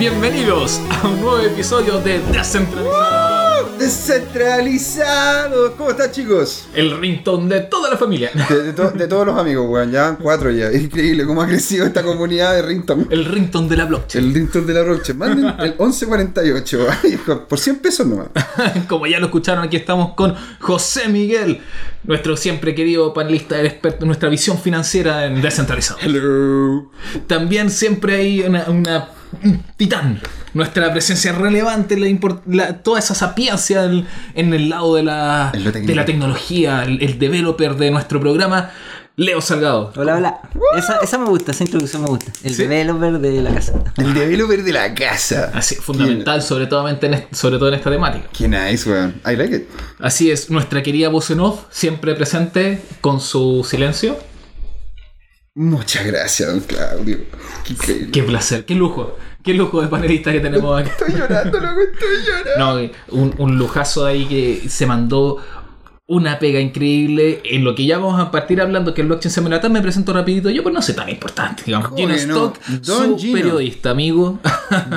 Bienvenidos a un nuevo episodio de Descentralizado. Descentralizado. ¿Cómo están, chicos? El ringtone de toda la familia. De, de to- de todos los amigos, weón. Ya cuatro ya. Increíble cómo ha crecido esta comunidad de Rington. El ringtone de la blockchain. El Rington de la Roche. Manden el 1148. ay, Por 100 pesos nomás. Como ya lo escucharon, aquí estamos con José Miguel, nuestro siempre querido panelista, el experto en nuestra visión financiera en Descentralizado. Hello. También siempre hay una, una- un titán. Nuestra presencia relevante, la import- la- toda esa sapiencia en, en el lado de la, de la tecnología, el, el developer de nuestro programa, Leo Salgado. Hola, hola. Esa, esa me gusta, esa introducción me gusta. El ¿Sí? developer de la casa. El developer de la casa. Así, fundamental, sobre todo, en, est- sobre todo en esta temática. Qué nice, weón. I like it. Así es, nuestra querida voz en off, siempre presente con su silencio. Muchas gracias, don Claudio. Qué. Qué placer, qué lujo, qué lujo de panelista que tenemos aquí. Estoy llorando, loco. Estoy llorando. No, un, un lujazo ahí que se mandó una pega increíble en lo que ya vamos a partir hablando que el blockchain semanal me presento rapidito yo pues no sé tan importante digamos ¿Cómo Gino no? Stock Don su Gino. periodista amigo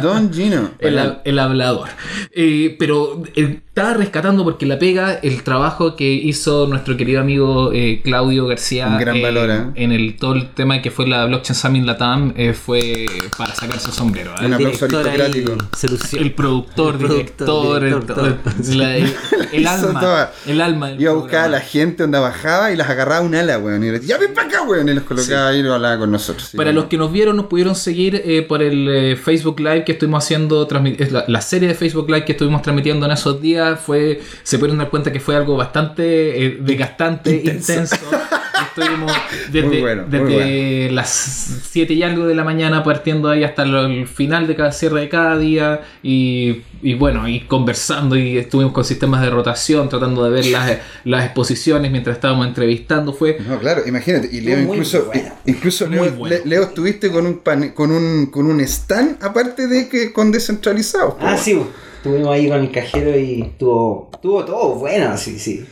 Don Gino. el, el hablador Eh, pero eh, estaba rescatando porque la pega el trabajo que hizo nuestro querido amigo eh, Claudio García Un gran eh, valor, ¿eh? en el todo el tema que fue la blockchain summit latam eh, fue para sacarse el sombrero ¿eh? Un aplauso Director ahí aristocrático. el productor, El director, productor, el, director, todo. la- el- el hizo alma, toda. el alma. Iba a buscar a la gente donde bajaba y las agarraba un ala, weón. Y le decía, ya ven para acá, weón. Y los colocaba ahí y lo hablaba con nosotros. Para los que nos vieron, nos pudieron seguir eh, por el eh, Facebook Live que estuvimos haciendo, es la, la serie de Facebook Live que estuvimos transmitiendo en esos días, fue se pudieron dar cuenta que fue algo bastante eh, desgastante, Intenso. intenso. Estuvimos desde, Muy bueno, muy desde las 7 y algo de la mañana partiendo ahí hasta lo- el final de cada cierre de cada día y, y bueno, y conversando y estuvimos con sistemas de rotación tratando de ver las, las exposiciones mientras estábamos entrevistando. Fue No, claro, imagínate. Y Leo Muy incluso, bueno. incluso Muy Leo, bueno. Leo estuviste con un pan- con un con un stand aparte de que con descentralizados. Ah, sí, estuvimos ahí con el cajero y tuvo, tuvo todo bueno, sí, sí.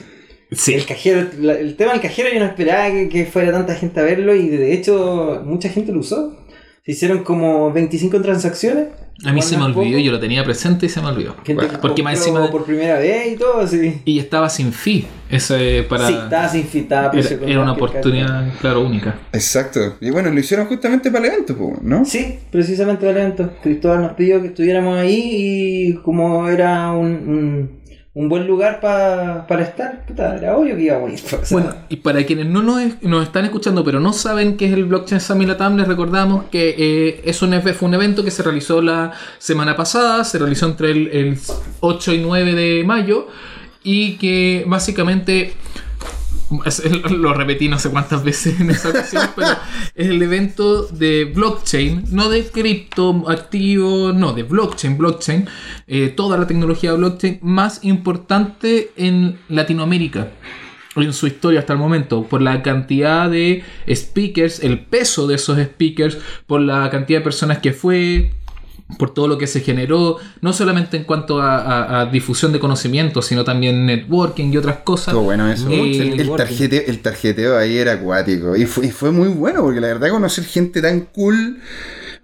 Sí, El cajero, la- el tema del cajero yo no esperaba que, que fuera tanta gente a verlo y de hecho mucha gente lo usó. Se hicieron como 25 transacciones. A mí se me olvidó, poco. yo lo tenía presente y se me olvidó. Gente Porque más encima. por primera vez y todo, sí. Y estaba sin fee. Ese para. Sí, estaba sin fit, estaba era, era una oportunidad, claro, única. Exacto. Y bueno, lo hicieron justamente para el evento, ¿no? Sí, precisamente para el evento. Cristóbal nos pidió que estuviéramos ahí y como era un, un, un buen lugar pa- para estar, puta, era obvio que íbamos a ir. o sea, Bueno, y para quienes no nos, nos están escuchando pero no saben qué es el Blockchain Summit Latam, les recordamos que eh, es un, fue un evento que se realizó la semana pasada, se realizó entre el, el 8 y 9 de mayo y que básicamente es- lo repetí no sé cuántas veces en esa ocasión, pero es el evento de blockchain, no de cripto activo, no, de blockchain, blockchain, eh, toda la tecnología blockchain más importante en Latinoamérica en su historia hasta el momento, por la cantidad de speakers, el peso de esos speakers, por la cantidad de personas que fue, por todo lo que se generó, no solamente en cuanto a, a- a difusión de conocimiento, sino también networking y otras cosas. Todo bueno eso. Eh, el, el tarjeteo, el tarjeteo ahí era acuático. Y fue, y fue muy bueno, porque la verdad conocer gente tan cool.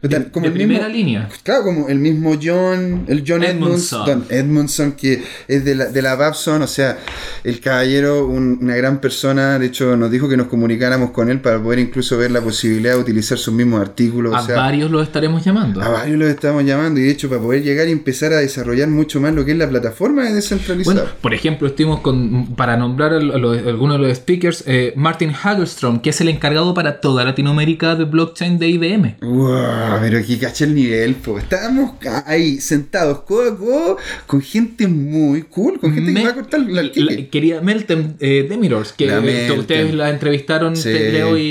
Tan- como de el mismo- primera línea. Claro, como el mismo John, el John Edmondson. Edmondson, que es de la, de la Babson, o sea, el caballero, un- una gran persona, de hecho nos dijo que nos comunicáramos con él para poder incluso ver la posibilidad de utilizar sus mismos artículos, A o sea, varios los estaremos llamando. a varios los estamos llamando y de hecho para poder llegar y empezar a desarrollar mucho más lo que es la plataforma de descentralizado. Bueno, por ejemplo, estuvimos con, para nombrar a algunos de los speakers, eh, Martin Hagelstrom, que es el encargado para toda Latinoamérica de blockchain de IBM. Wow, pero aquí cacha el nivel, po. Estábamos ahí sentados codo a codo con gente muy cool, con gente Me- que va a cortar la la- quería Meltem eh, Demirors, que La eh, Meltem. ustedes la entrevistaron, Sí. Leo y,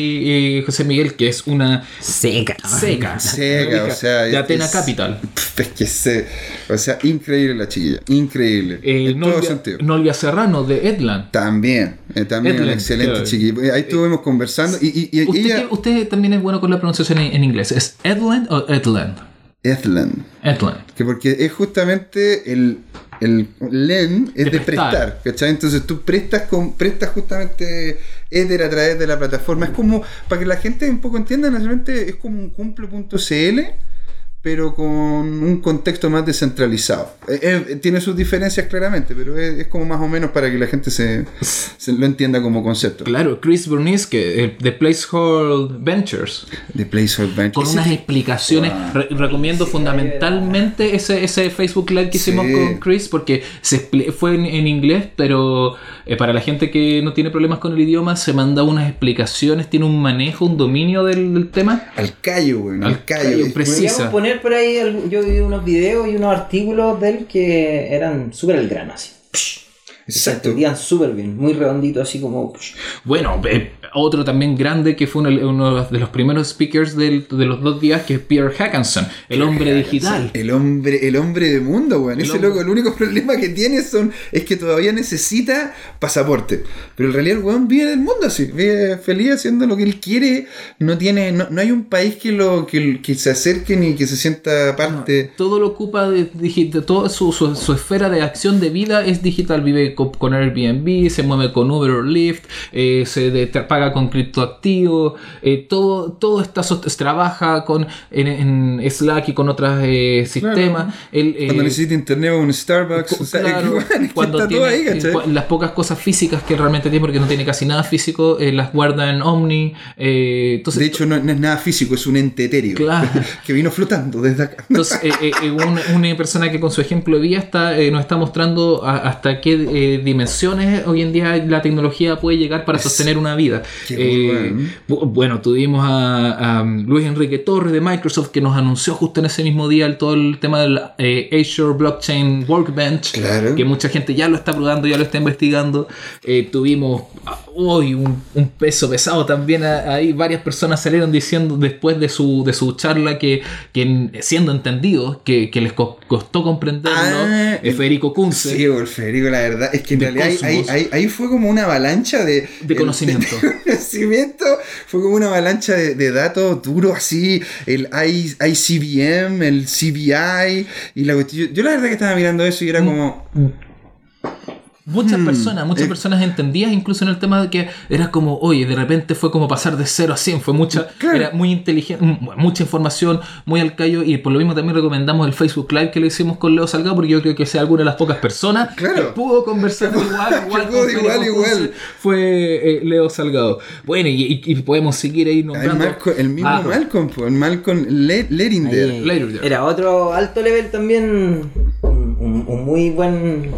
y José Miguel, que es una Seca. seca. Seca, o sea, De Atena es- Capital. Es que se. O sea, increíble la chiquilla. Increíble. Eh, en todo Nolvia, sentido. Nolvia Serrano de Edland. También. eh, también una Edland, excelente claro. chiquilla. Ahí estuvimos conversando. Y, y, y Usted, ella. que- usted también es bueno con la pronunciación en, en inglés. ¿Es Edland o Edland? Edland. Edland. Que porque es justamente el. El LEN es De de, prestar. prestar, ¿cachai? Entonces tú prestas con, prestas justamente Ether a través de la plataforma. Es como, para que la gente un poco entienda, es como un cumple.cl, pero con un contexto más descentralizado. Eh, eh, tiene sus diferencias claramente, pero es, es como más o menos para que la gente se, se lo entienda como concepto. Claro, Chris Berniske, eh, de Placehold Ventures, The Placeholder Venture. con unas explicaciones. Re- recomiendo fundamentalmente ese, ese Facebook Live que hicimos Sí. con Chris, porque se fue en, en inglés, pero eh, para la gente que no tiene problemas con el idioma, se manda unas explicaciones, tiene un manejo, un dominio del, del tema. Al callo, güey. Al, Al callo. preciso. Podríamos poner por ahí, yo vi unos videos y unos artículos de él que eran súper el grano, así. Se Exacto. entendían súper bien, muy redondito, así como... Bueno, eh, otro también grande que fue uno, uno de los primeros speakers del- de los dos días, que es Pierre Hackinson, el hombre digital. El hombre, el hombre de mundo, weón. Ese hombre. loco, el único problema que tiene son, es que todavía necesita pasaporte. Pero en realidad el weón vive en el mundo así, vive feliz haciendo lo que él quiere. No tiene, no, no hay un país que lo, que, que se acerque ni que se sienta parte. Todo lo ocupa de digital, toda su, su- su esfera de acción de vida es digital. Vive con, Airbnb, se mueve con Uber o Lyft, eh, se de- paga con criptoactivos, eh, todo, todo está trabaja con en, en Slack y con otros eh, sistemas. Eh, Cuando necesita internet o un Starbucks. o sea, claro, cuando está tiene, todo ahí, las pocas cosas físicas que realmente tiene, porque no tiene casi nada físico, las guarda en Omni. entonces, De hecho, no, no es nada físico, es un ente etéreo. Claro. que vino flotando desde acá. Entonces, una, una persona que con su ejemplo de vida está, nos está mostrando a- hasta qué dimensiones hoy en día la tecnología puede llegar para sostener una vida. Eh, bueno. bu- bueno, tuvimos a, a Luis Enrique Torres de Microsoft que nos anunció justo en ese mismo día el, todo el tema del eh, Azure Blockchain Workbench, Claro. que mucha gente ya lo está probando, ya lo está investigando. Eh, tuvimos hoy un, un peso pesado también ahí, varias personas salieron diciendo después de su, de su charla que, que en- siendo entendidos, que, que les co- costó comprenderlo, Ah, Federico Kunze. Sí, Federico, la verdad es que en De realidad ahí, fue como una avalancha de, De conocimiento. de conocimiento, fue como una avalancha de, datos duros así, el I- ICBM, el CBI, y la. Yo, yo la verdad que estaba mirando eso y era Mm. Muchas Hmm, personas, muchas eh. personas entendían incluso en el tema de que era como, oye, de repente fue como pasar de 0 a 100, fue mucha, Claro. era muy inteligente, mucha información, muy al callo, y por lo mismo también recomendamos el Facebook Live que le hicimos con Leo Salgado, porque yo creo que sea alguna de las pocas personas Claro. que pudo conversar igual, igual, pudo igual, igual. Fue eh, Leo Salgado. Bueno, y, y- y podemos seguir ahí El, nombrando. Marco- el mismo Ah, Malcolm, el Malcolm Le- Lerinder. Ahí, Later. Era otro alto level también, un, un- un muy buen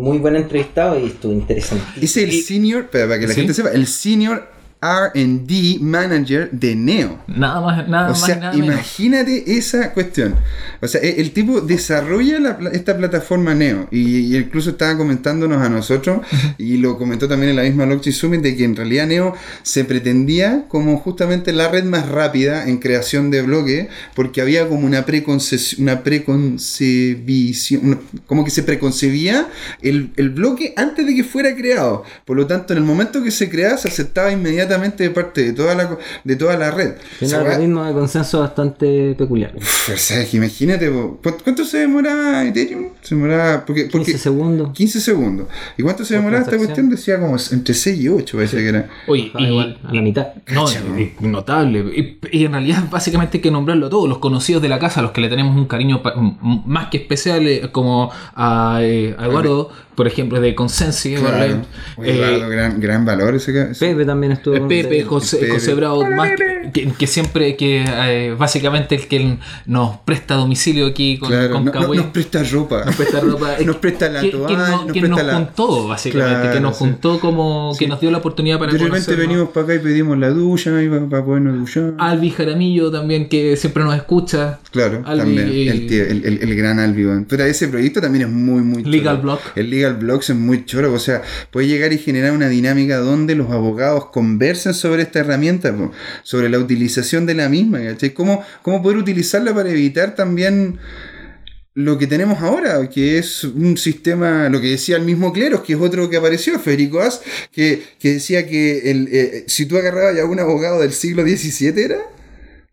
muy buen entrevistado y estuvo interesante. Es el senior, para que la ¿Sí? gente sepa, el senior RD manager de Neo. Nada más, nada O más, sea, menos. imagínate esa cuestión. O sea, e- el tipo desarrolla la esta plataforma Neo y, y incluso estaba comentándonos a nosotros y lo comentó también en la misma Blockchain Summit de que en realidad Neo se pretendía como justamente la red más rápida en creación de bloques porque había como una preconce- una preconcebición, como que se preconcebía el, el bloque antes de que fuera creado. Por lo tanto, en el momento que se creaba se aceptaba inmediatamente de parte de toda la, de toda la red. Tiene un algoritmo de consenso bastante peculiar. Uf, o sea, que imagínate, po, ¿cu- ¿cuánto se demoraba Ethereum? Se demoraba, porque, porque 15 segundos. 15 segundos. ¿Y cuánto se demoraba esta cuestión? Decía como entre 6 y 8, parece que era. Oye, Ah, y- igual, a la mitad. No, Cacha, y notable. Y, y en realidad, básicamente hay que nombrarlo todo. Los conocidos de la casa, los que le tenemos un cariño más que especial, eh, como a, eh, a Eduardo, por ejemplo, de Consensi. Claro. Eh, Eduardo, gran, gran valor ese. ese- Pepe también estuvo. Pepe. José, Pepe. José Bravo, más que, que- siempre, que eh, básicamente el que nos presta domicilio aquí con, Claro, con no- Kawaii. nos presta ropa. Nos presta ropa. Nos presta la que, toalla, que no- nos que presta nos la- juntó, básicamente. Claro, que nos sí. juntó como. que nos dio la oportunidad para De repente venimos para acá y pedimos la ducha y para, para podernos duchar. Albi Jaramillo también, que siempre nos escucha. Claro, Albi, también. El, tío- el, el- el gran Albi. Pero ese proyecto también es muy, muy choro. Legal Block. El Legal Blocks es muy choro. O sea, puede llegar y generar una dinámica donde los abogados conversen sobre esta herramienta, sobre la utilización de la misma. ¿cachai? ¿Cómo, ¿Cómo poder utilizarla para evitar también lo que tenemos ahora, que es un sistema, lo que decía el mismo Cleros, que es otro que apareció, Federico As, que, que decía que el, eh, si tú agarrabas a un abogado del siglo XVII, ¿era?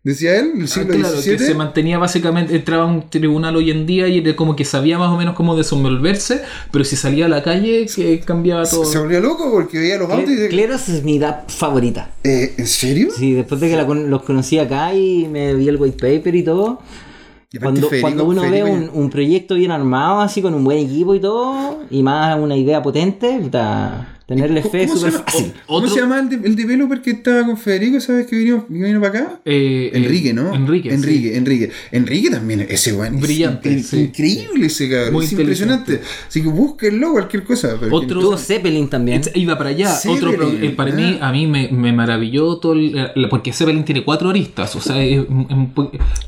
Decía él, el Ah, siglo claro, que se mantenía básicamente, entraba a un tribunal hoy en día y era como que sabía más o menos cómo desenvolverse, pero si salía a la calle que cambiaba todo. Se volvió loco porque veía los autos y Cleros es mi edad favorita. eh, ¿En serio? Sí, después de que la con- los conocí acá y me vi el white paper y todo, Y Cuando, Federico- cuando uno Federico ve un, un proyecto bien armado, así con un buen equipo y todo, y más una idea potente, puta, tenerle fe es ¿Cómo se súper llama- fácil. ¿Cómo se llama el, de- el developer que estaba con Federico? ¿Sabes que vino, que vino para acá? Eh, eh, Enrique, ¿no? Enrique. sí. Enrique, Enrique. Enrique también, ese weón. Brillante, sí. Increíble ese cabrón. Muy es impresionante. Así que búsquenlo, cualquier cosa. Otro- Tuvo Zeppelin también. It's- Iba para allá. Otro eh, para ah. mí, a mí me, me maravilló todo el- porque Zeppelin tiene cuatro aristas. O sea, es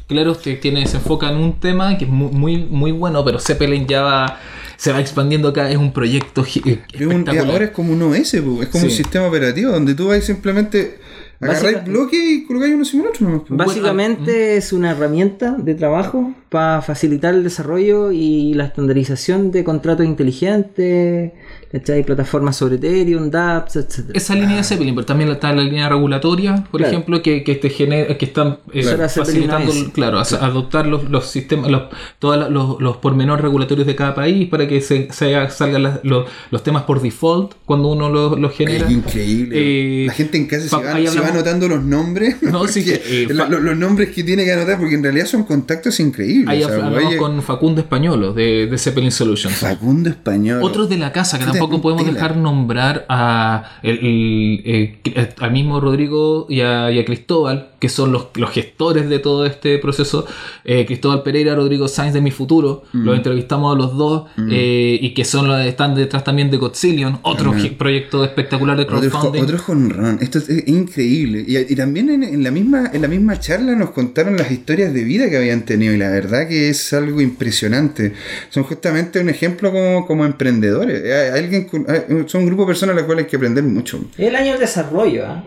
claro, usted tiene, se enfoca en un tema que es muy, muy, muy bueno, pero Zeppelin ya va, se va expandiendo acá. Es un proyecto espectacular. ahora es como un OS, po, es como Sí. un sistema operativo donde tú vas simplemente agarráis bloques y colocáis uno encima del otro. nomás, po. Básicamente es una herramienta de trabajo para facilitar el desarrollo y la estandarización de contratos inteligentes, ¿cachai? plataformas sobre Ethereum, dApps, etc. Esa línea de Zeppelin, pero también está la línea regulatoria, por Claro. ejemplo, que, que te genera, que están eh, facilitando, claro, a- adoptar los, los sistemas, los, todos los, los pormenores regulatorios de cada país para que se, se salgan las- los, los temas por default cuando uno los genera. Es increíble. Eh, la gente en casa se va, se anotando los nombres. No, sí que, eh, los nombres que tiene que anotar, porque en realidad son contactos increíbles. Ahí o sea, hablamos con Facundo Españolo de, de Zeppelin Solutions. Facundo Español. Otros de la casa que Puta, tampoco podemos tela. dejar nombrar a el- el, eh, eh, al mismo Rodrigo y a, y a Cristóbal, que son los, los gestores de todo este proceso. Eh, Cristóbal Pereira, Rodrigo Sainz de Mi Futuro, Mm. los entrevistamos a los dos eh, y que son los están detrás también de Godzillion, otro proyecto espectacular de Otro, crowdfunding. otro jonrón. Esto es, es increíble. Y, y también en, en la misma, en la misma charla nos contaron las historias de vida que habían tenido. Y la verdad que es algo impresionante. Son justamente un ejemplo como, como emprendedores. Hay- alguien con- hay- son un grupo de personas a las cuales hay que aprender mucho. Es el año del desarrollo, ¿ah?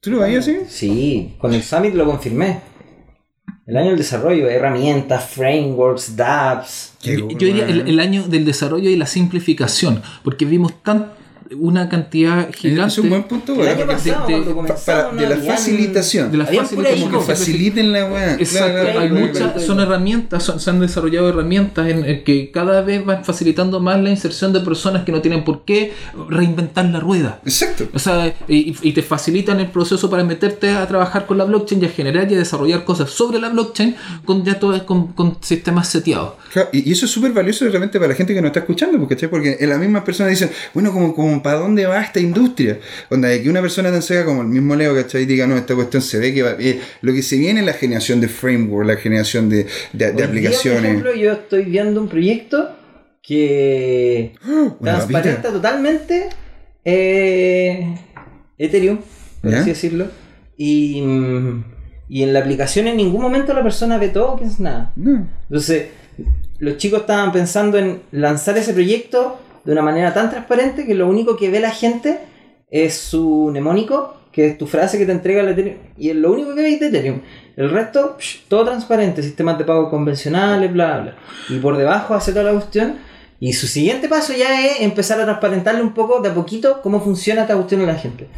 ¿Tú lo veías así? Sí, con el Summit lo confirmé. El año del desarrollo, herramientas, frameworks, dApps. Yo diría el, el año del desarrollo y la simplificación, porque vimos tan una cantidad gigante Es un buen punto. El bueno, año porque pasado, de- para- la facilitación. de la facilitación. como que faciliten la weá. Exacto, Claro, claro, hay claro, muchas, son herramientas, son- se han desarrollado herramientas en, en que cada vez van facilitando más la inserción de personas que no tienen por qué reinventar la rueda. Exacto. O sea, y, y te facilitan el proceso para meterte a trabajar con la blockchain y a generar y a desarrollar cosas sobre la blockchain con ya todo, con, con sistemas seteados. Claro, y, y eso es súper valioso de repente para la gente que nos está escuchando, porque, porque las mismas personas dicen, bueno, como, como ¿para dónde va esta industria? Onda, de que una persona tan seca como el mismo Leo, ¿cachai? Diga, no, esta cuestión se ve que va, eh, lo que se viene es la generación de framework, la generación de, de- de Hoy día, por aplicaciones. ejemplo, yo estoy viendo un proyecto que transparenta totalmente eh, Ethereum, por ¿Ya? así decirlo. Y, mm, y en la aplicación en ningún momento la persona ve tokens, nada. No. Entonces, los chicos estaban pensando en lanzar ese proyecto de una manera tan transparente que lo único que ve la gente es su mnemónico, que es tu frase que te entrega el Ethereum, y es lo único que veis de Ethereum. El resto, psh, todo transparente, sistemas de pago convencionales, bla, bla. Y por debajo hace toda la cuestión. Y su siguiente paso ya es empezar a transparentarle un poco, de a poquito, cómo funciona esta cuestión a la gente.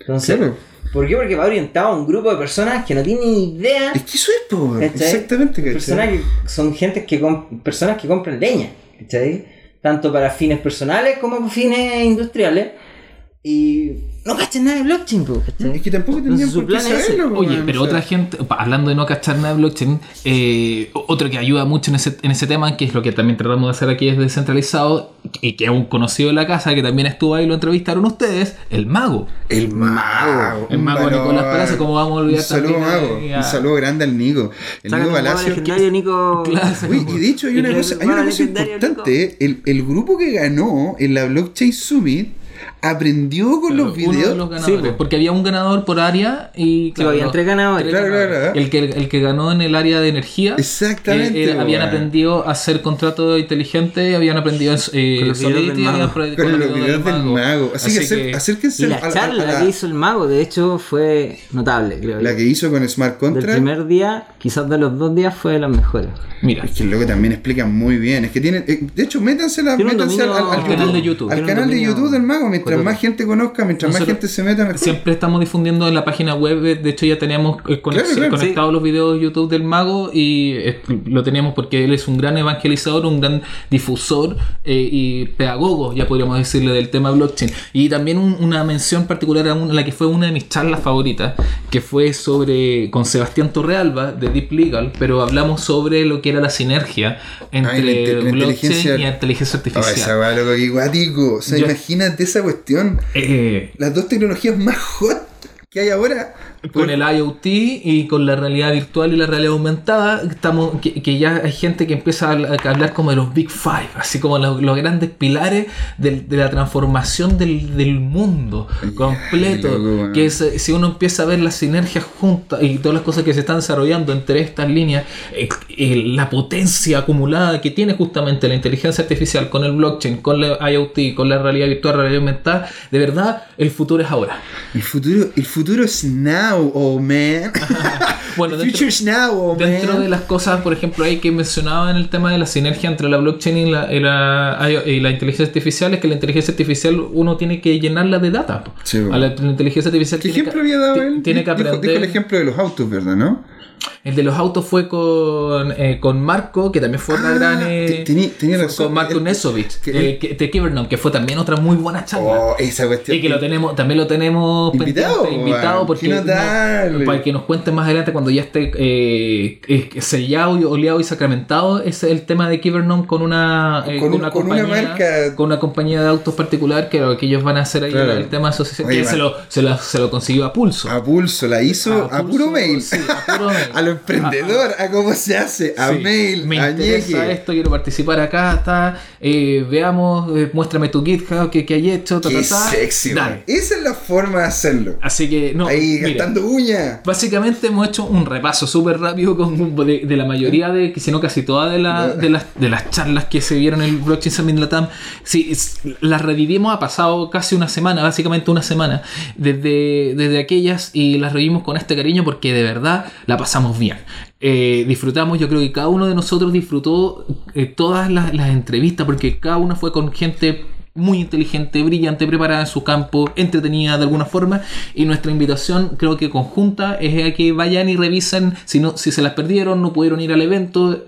Entonces, Claro. ¿por qué? Porque va orientado a un grupo de personas que no tienen idea Es que eso es, po, ¿Cachai? exactamente. Personas que son gente que personas que compran leña, ¿cachai? Tanto para fines personales como fines industriales. Y no cachen nada de blockchain, po, ¿cachai? Es que tampoco tendrían por qué plan es ese. saberlo, po, Oye, weón, pero o sea. otra gente, hablando de no cachar nada de blockchain, eh, otro que ayuda mucho en ese, en ese tema, que es lo que también tratamos de hacer aquí es descentralizado, y que es un conocido de la casa, que también estuvo ahí y lo entrevistaron ustedes, el mago. El mago. El mago valor. Nicolás Palacio, ¿cómo vamos a olvidar Un saludo, también a- mago. a- Un saludo grande al Nico. El Nico Palacio. legendario, Nico. Claro. Uy, y de hecho hay una cosa, hay una cosa importante. El, el grupo que ganó en la Blockchain Summit aprendió con los Uno de videos. los ganadores, Sí, po. porque había un ganador por área y Sí, habían los- tres ganadores. Claro, claro, claro. El que, el que ganó en el área de energía Exactamente, eh, eh, habían aprendido a hacer contratos inteligentes habían aprendido eh, Con los videos Solidity, del mago. Con los videos del mago. Así, que, acer- acérquense Y la a, charla a la, que hizo el mago, de hecho, fue notable, creo la yo. que hizo con Smart Contract. primer día, quizás de los dos días, fue de las mejores. mira Es que el loco también explica muy bien. Es que tiene. eh, de hecho, métanse, la, al, al- al dominio- Al canal de YouTube. Al canal de YouTube del mago. Mientras más gente conozca, mientras más gente se meta, mejor. Siempre estamos difundiendo en la página web, de hecho ya teníamos eh, conex- Claro, claro, conectados los videos de YouTube del mago y eh, lo teníamos porque él es un gran evangelizador, un gran difusor eh, y pedagogo, ya podríamos decirle, del tema blockchain. Y también un- una mención particular a una- la que fue una de mis charlas favoritas, que fue sobre con Sebastián Torrealba de Deep Legal, pero hablamos sobre lo que era la sinergia entre Ah, la la blockchain inteligencia- y la inteligencia Oh, artificial. esa weá, loco, que guático. O sea, Yo- imagínate esa cuestión. Eh, Las dos tecnologías más hot que hay ahora. Con el IoT y con la realidad virtual y la realidad aumentada, estamos que, que ya hay gente que empieza a a hablar como de los Big Five, así como los, los grandes pilares del- de la transformación del, del mundo completo. loco, weón. que es, si uno empieza a ver las sinergias juntas y todas las cosas que se están desarrollando entre estas líneas, eh, eh, la potencia acumulada que tiene justamente la inteligencia artificial con el blockchain, con la IoT, con la realidad virtual, realidad aumentada, de verdad el futuro es ahora. El futuro, el futuro es now, oh man. Bueno, dentro- future is now, oh Dentro man. de las cosas, por ejemplo, ahí que mencionaba en el tema de la sinergia entre la blockchain y la, y la, y la inteligencia artificial, es que la inteligencia artificial uno tiene que llenarla de data. Sí, bueno. A la, la inteligencia artificial ¿Qué tiene ejemplo que, había dado él? tiene que Dijo- dijo, aprender. el ejemplo de los autos, ¿verdad? ¿No? El de los autos fue con, eh, con Marco, que también fue una Ah, gran. eh, tení- razón. Con Marco Nesovich, que- de, Kivernon, que fue también otra muy buena charla. Oh, esa cuestión. Y que lo tenemos, también lo tenemos Invitado, pendiente, invitado porque no- para que nos cuente más adelante cuando ya esté eh, eh, sellado, y oleado y sacramentado es el tema de Kivernon con una eh, Con un- con una marca. con una compañía de autos particular que lo que ellos van a hacer ahí Claro. el tema de asociación Oye, que man. se lo, se, lo, se lo consiguió a pulso. A pulso, la hizo a, pulso, puro mail. sí, a puro mail. a lo emprendedor, a, cómo se hace, a Sí, mail, me a interesa esto, quiero participar acá, está, eh, veamos, eh, muéstrame tu GitHub, que, que hay hecho, ta, Qué ta, ta. sexy. Esa es la forma de hacerlo. Así que, no, Ahí mira, gastando uña. Básicamente hemos hecho un repaso súper rápido con, de, de la mayoría de, si no casi todas de, la- de, las, de las charlas que se vieron en el Blockchain Summit Latam. Sí, es- las revivimos, ha pasado casi una semana, básicamente una semana, desde, desde aquellas y las revivimos con este cariño porque de verdad la pasamos bien. Eh, disfrutamos, yo creo que cada uno de nosotros disfrutó eh, todas las, entrevistas porque cada una fue con gente muy inteligente, brillante, preparada en su campo, entretenida de alguna forma. Y nuestra invitación, creo que conjunta, es a que vayan y revisen, si, no, si se las perdieron, no pudieron ir al evento,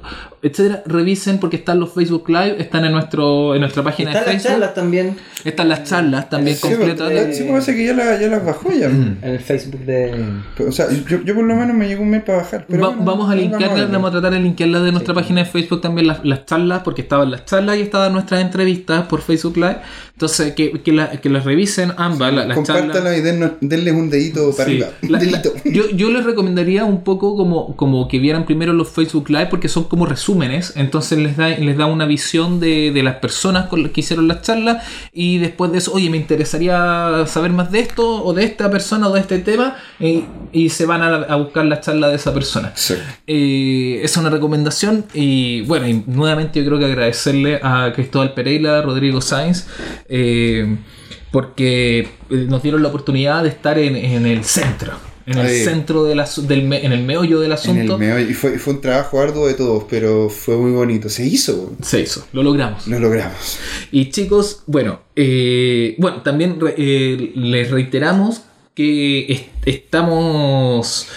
etcétera, revisen porque están los Facebook Live, están en nuestro en nuestra página Están de las Facebook. charlas también Están las charlas también Sí, completas. porque- sí, pasa que ya, la- ya las bajó ya. Mm. en el Facebook de. O sea, yo, yo por lo menos me llegó un mail para bajar. Pero Va- bueno, vamos a verlo. vamos a tratar de linkearla de nuestra página de Facebook también las, las charlas, porque estaban las charlas y estaban nuestras entrevistas por Facebook Live. Entonces, que, que, la- que las revisen ambas, la- las charlas. Compártala y dennos- denles un dedito para Sí. arriba. La- dedito. yo, yo les recomendaría un poco como, como que vieran primero los Facebook Live porque son como resúmenes, entonces les da, les da una visión de, de las personas con las que hicieron las charlas y después de eso, oye, me interesaría saber más de esto o de esta persona o de este tema y, y se van a, a buscar la charla de esa persona. Exacto. Eh, es una recomendación y bueno, y nuevamente yo creo que agradecerle a Cristóbal Pereira, Rodrigo Sainz, eh, porque eh, nos dieron la oportunidad de estar en, en el centro, en el Ahí. centro del, asu- del me- en el meollo del En asunto. el meollo. Y fue, fue un trabajo arduo de todos, pero fue muy bonito. Se hizo. Se hizo, lo logramos. lo logramos. Y chicos, bueno, eh, bueno, también eh, les reiteramos que est- estamos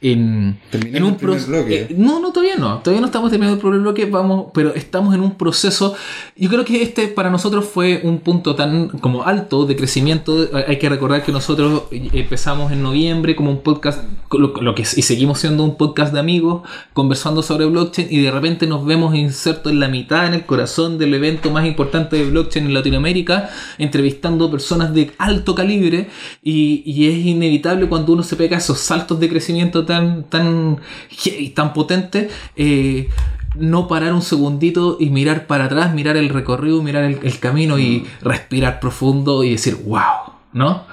en, un proceso. bloque. no, no, todavía no. Todavía no estamos terminando el primer bloque, vamos, pero estamos en un proceso. Yo creo que este para nosotros fue un punto tan como alto de crecimiento. Hay que recordar que nosotros empezamos en noviembre como un podcast, lo, lo que y seguimos siendo un podcast de amigos conversando sobre blockchain y de repente nos vemos insertos en la mitad, en el corazón del evento más importante de blockchain en Latinoamérica, entrevistando personas de alto calibre y, y es inevitable cuando uno se pega esos saltos de crecimiento tan, tan, heavy, tan potentes. eh, no parar un segundito y mirar para atrás, mirar el recorrido, mirar el, el camino y respirar profundo y decir, wow, ¿no?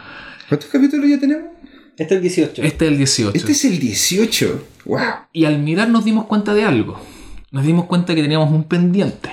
¿Cuántos capítulos ya tenemos? Este es el 18. Este es el 18. Este es el 18. ¡Wow! Y al mirar nos dimos cuenta de algo. Nos dimos cuenta que teníamos un pendiente.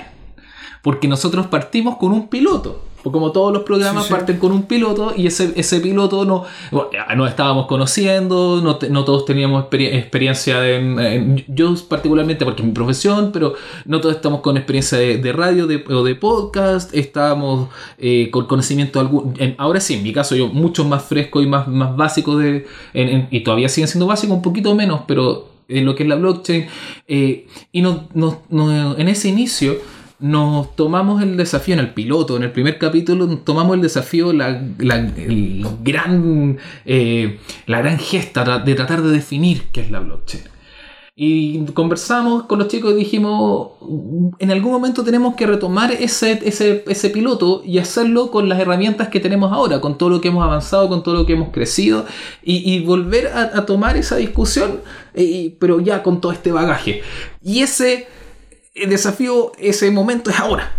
Porque nosotros partimos con un piloto. Como todos los programas Sí, sí. parten con un piloto y ese, ese piloto no, bueno, nos estábamos conociendo, no, te- no todos teníamos experi- experiencia en, en- yo particularmente porque es mi profesión, pero no todos estamos con experiencia de, de radio de- o de podcast, estábamos eh, con conocimiento algún, en- ahora sí, en mi caso yo mucho más fresco y más, más básico de, en- y todavía siguen siendo básicos un poquito menos, pero en lo que es la blockchain eh, y nos- nos- nos- en ese inicio nos tomamos el desafío en el piloto, en el primer capítulo, tomamos el desafío, la, la- gran, eh, la gran gesta de tratar de definir qué es la blockchain. Y conversamos con los chicos y dijimos, en algún momento tenemos que retomar ese, ese, ese piloto y hacerlo con las herramientas que tenemos ahora, con todo lo que hemos avanzado, con todo lo que hemos crecido, y, volver a, a tomar esa discusión, eh, pero ya con todo este bagaje. Y ese el desafío, ese momento es ahora.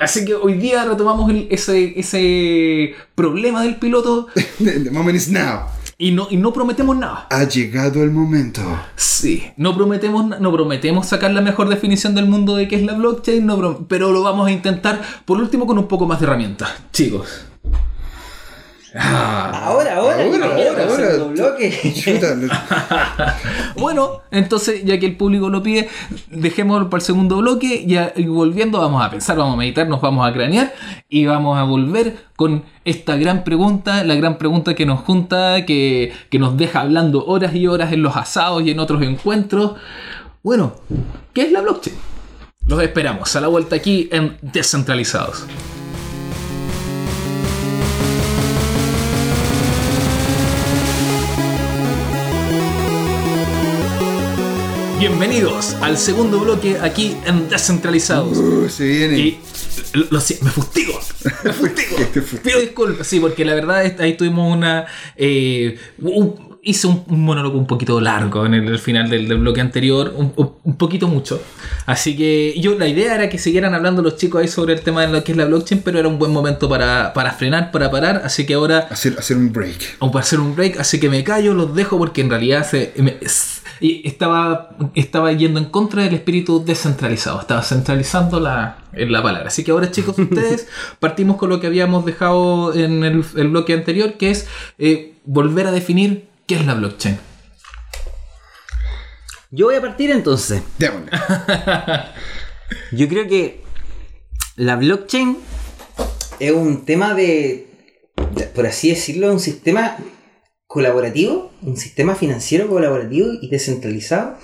Así que hoy día retomamos el- ese, ese problema del piloto The moment is now. y no, y no prometemos nada. Ha llegado el momento. Sí, no prometemos, no prometemos sacar la mejor definición del mundo de qué es la blockchain, no pero lo vamos a intentar por último con un poco más de herramientas. Chicos. Ah, Ahora, ahora, Ahora, ahora, bloque. Bueno, entonces ya que el público lo pide, dejémoslo para el segundo bloque y, a- y volviendo vamos a pensar, vamos a meditar, nos vamos a cranear y vamos a volver con esta gran pregunta, la gran pregunta que nos junta, que, que nos deja hablando horas y horas en los asados y en otros encuentros. Bueno, ¿qué es la blockchain? Los esperamos a la vuelta aquí en Descentralizados. Bienvenidos al segundo bloque aquí en Descentralizados. Uh, se viene. Y lo, lo me fustigo. Me fustigo. Te fustigo. Pido disculpas, sí, porque la verdad ahí tuvimos una. eh, un- hice un, un monólogo un poquito largo en el, el final del, del bloque anterior, un, un- poquito mucho. Así que yo la idea era que siguieran hablando los chicos ahí sobre el tema de lo que es la blockchain, pero era un buen momento para, para frenar, para parar. Así que ahora Hacer, hacer un break. o para hacer un break, así que me callo, los dejo porque en realidad se, me- s- y estaba, estaba yendo en contra del espíritu descentralizado, estaba centralizando la, en la palabra. Así que ahora chicos, ustedes partimos con lo que habíamos dejado en el, el bloque anterior, que es eh, volver a definir qué es la blockchain. Yo voy a partir entonces. Démosle. Yo creo que la blockchain es un tema de, de- por así decirlo, un sistema colaborativo, un sistema financiero colaborativo y descentralizado.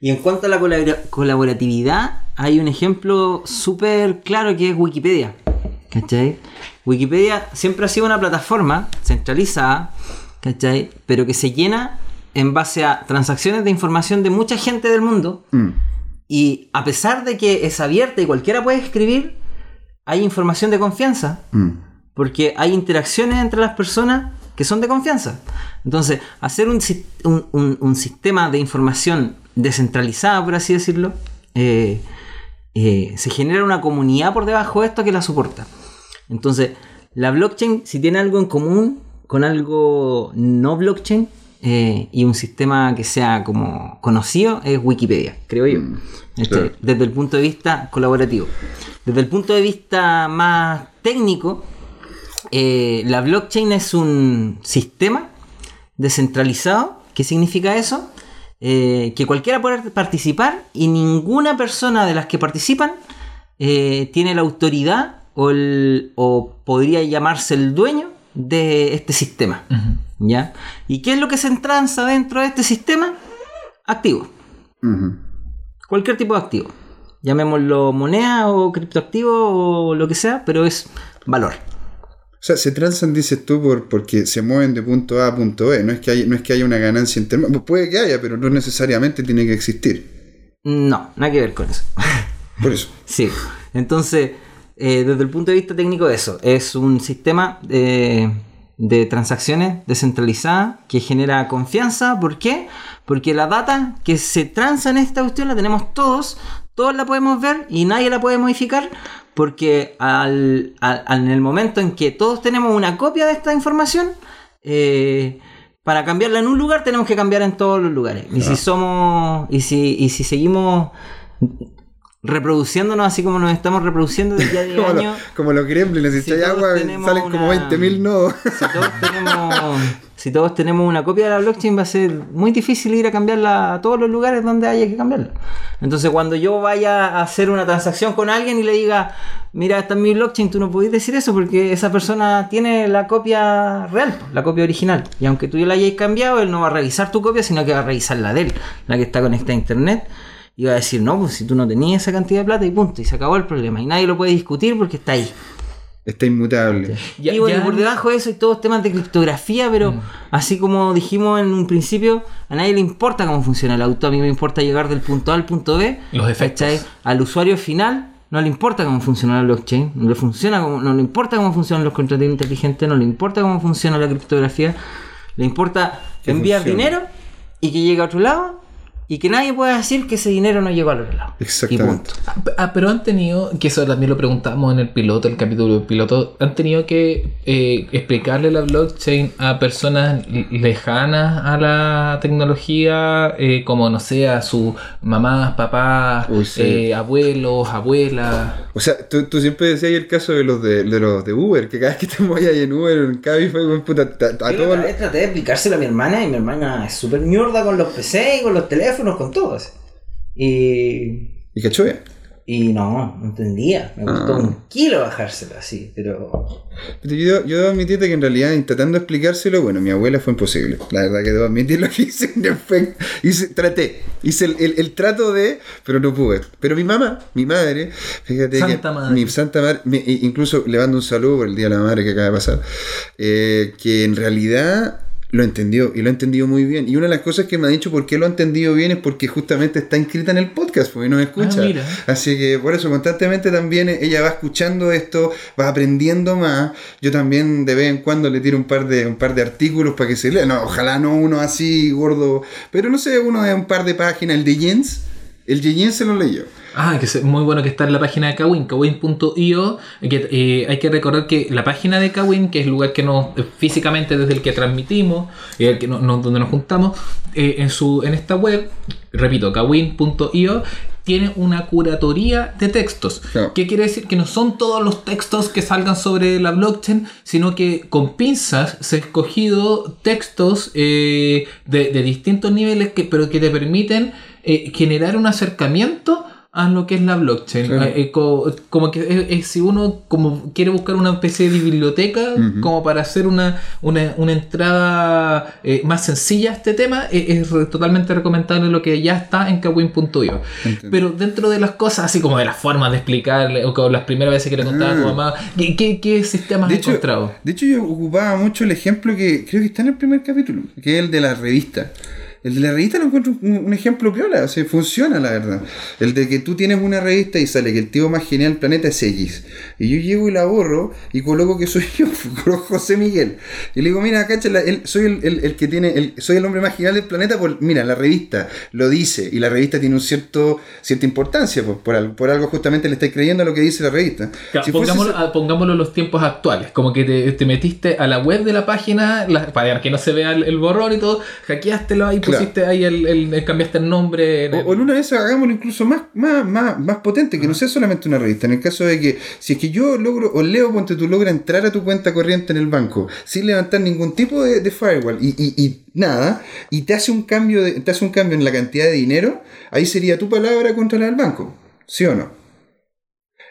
Y en cuanto a la colabora- colaboratividad, hay un ejemplo súper claro que es Wikipedia. ¿Cachai? Wikipedia siempre ha sido una plataforma centralizada, ¿cachai? Pero que se llena en base a transacciones de información de mucha gente del mundo. Mm. Y a pesar de que es abierta y cualquiera puede escribir, hay información de confianza. Mm. Porque hay interacciones entre las personas que son de confianza. Entonces, hacer un, un- un- un sistema de información descentralizada, por así decirlo, eh, eh, se genera una comunidad por debajo de esto que la soporta. Entonces, la blockchain, si tiene algo en común con algo no blockchain eh, y un sistema que sea como conocido, es Wikipedia, creo yo. Este, claro. Desde el punto de vista colaborativo. Desde el punto de vista más técnico, eh, la blockchain es un sistema descentralizado. ¿Qué significa eso? Eh, que cualquiera puede participar y ninguna persona de las que participan eh, tiene la autoridad o, el- o podría llamarse el dueño de este sistema. ¿Ya? ¿Y qué es lo que se tranza dentro de este sistema? Activos. Ujú. Cualquier tipo de activo. Llamémoslo moneda o criptoactivo o lo que sea, pero es valor. O sea, se transan, dices tú, por, porque se mueven de punto A a punto B. No es que, hay, no es que haya una ganancia intermedia. Puede que haya, pero no necesariamente tiene que existir. No, nada que ver con eso. Por eso. Sí, entonces, eh, desde el punto de vista técnico, eso es un sistema de, de transacciones descentralizada que genera confianza. ¿Por qué? Porque la data que se transa en esta cuestión la tenemos todos, todos la podemos ver y nadie la puede modificar. Porque al, al- al- en el momento en que todos tenemos una copia de esta información, eh, para cambiarla en un lugar tenemos que cambiar en todos los lugares. Y si somos, y si, y si seguimos reproduciéndonos así como nos estamos reproduciendo desde ya 10 Como, lo- como los gremlins, si Si agua salen como una- 20.000 nodos. Si todos, tenemos, si todos tenemos una copia de la blockchain, va a ser muy difícil ir a cambiarla a todos los lugares donde haya que cambiarla. Entonces, cuando yo vaya a hacer una transacción con alguien y le diga, mira, esta es mi blockchain, tú no podés decir eso porque esa persona tiene la copia real, la copia original. Y aunque tú la hayas cambiado, él no va a revisar tu copia, sino que va a revisar la de él, la que está conectada a internet. Y va a decir, no, pues si tú no tenías esa cantidad de plata y punto, y se acabó el problema. Y nadie lo puede discutir porque está ahí. Está inmutable. Ya- y bueno, ya- por debajo de eso hay todos temas de criptografía, pero Mm. así como dijimos en un principio, a nadie le importa cómo funciona el auto, a mí me importa llegar del punto A al punto B. Los efectos. ¿cachai? Al usuario final no le importa cómo funciona la blockchain, no le, funciona como- no le importa cómo funcionan los contratos inteligentes, no le importa cómo funciona la criptografía, le importa enviar dinero y que llegue a otro lado y que nadie pueda decir que ese dinero no llegó al otro lado. Exactamente. punto. Ah, pero han tenido, que eso también lo preguntamos en el piloto, el capítulo del piloto, han tenido que eh, explicarle la blockchain a personas lejanas a la tecnología, eh, como no sé, a sus mamás, papás, Uy, sí. eh, abuelos, abuelas. O sea, tú, tú siempre decías el caso de los de, de los de Uber, que cada vez que te mueves ahí en Uber en Cabify, weón, puta, a, a Yo traté de explicárselo a mi hermana y mi hermana es súper ñorda con los PC y con los teléfonos, con todo. así. Y, Y cachó bien. y no, no entendía. Me costó Ah. un kilo bajárselo así, pero... Pero Yo, yo debo admitirte que en realidad, intentando explicárselo, bueno, mi abuela fue imposible. La verdad que debo admitir lo que hice en efecto. Hice, traté, hice el, el- el trato de, pero no pude. Pero mi mamá, mi madre, fíjate Santa que madre. mi santa madre, me- incluso le mando un saludo por el Día de la Madre que acaba de pasar, eh, que en realidad lo entendió y lo ha entendido muy bien. Y una de las cosas que me ha dicho por qué lo ha entendido bien es porque justamente está inscrita en el podcast, porque nos escucha. Ah. Así que por eso constantemente también ella va escuchando esto, va aprendiendo más. Yo también de vez en cuando le tiro un par de, un par de artículos para que se lea. No, ojalá no uno así gordo, pero no sé, uno de un par de páginas. El de Jens, el de Jens se lo leyó. Ah, que es muy bueno que está en la página de Kawin, kawin.io. Que, eh, hay que recordar que la página de Kawin, que es el lugar que nos eh, físicamente desde el que transmitimos, y el que no- no- donde nos juntamos, eh, en su en esta web, repito, kawin.io tiene una curatoría de textos. Claro. ¿Qué quiere decir? Que no son todos los textos que salgan sobre la blockchain, sino que con pinzas se ha escogido textos eh, de, de distintos niveles, que, pero que te permiten eh, generar un acercamiento a lo que es la blockchain. Claro. Eh, eh, co- como que es- es si uno como quiere buscar una especie de biblioteca Ujú. como para hacer una, una, una entrada eh, más sencilla a este tema, eh, es totalmente recomendable lo que ya está en kawin.io. Pero dentro de las cosas, así como de las formas de explicarle, o como las primeras veces que le contaba a tu Ah. mamá, ¿qué, qué, qué sistemas De has hecho, encontrado? de hecho, yo ocupaba mucho el ejemplo que creo que está en el primer capítulo, que es el de la revista. El de la revista lo encuentro un, un ejemplo piola, o sea, funciona la verdad. El de que tú tienes una revista y sale que el tío más genial del planeta es X. Y yo llego y la borro y coloco que soy yo, José Miguel. Y le digo, mira, cacha, la- el- soy el, el- el que tiene, el, soy el hombre más genial del planeta por, mira, la revista lo dice. Y la revista tiene un cierto, cierta importancia, por, algo, por algo justamente le estáis creyendo a lo que dice la revista. Claro, Si fuese pongámoslo, ese- a- pongámoslo en los tiempos actuales, como que te, te metiste a la web de la página, la- para que no se vea el, borrón y todo, hackeástelo ahí, Claro. pusiste ahí el, el- el- cambiaste el nombre. en O, el- o en una de esas hagámoslo incluso más, más, más, más potente, que no sea solamente una revista. En el caso de que, si es que yo logro, o Leo, ponte tú, logra entrar a tu cuenta corriente en el banco sin levantar ningún tipo de, de firewall y, y- y nada, y te hace un cambio de, te hace un cambio en la cantidad de dinero, ahí sería tu palabra contra la del banco. ¿Sí o no?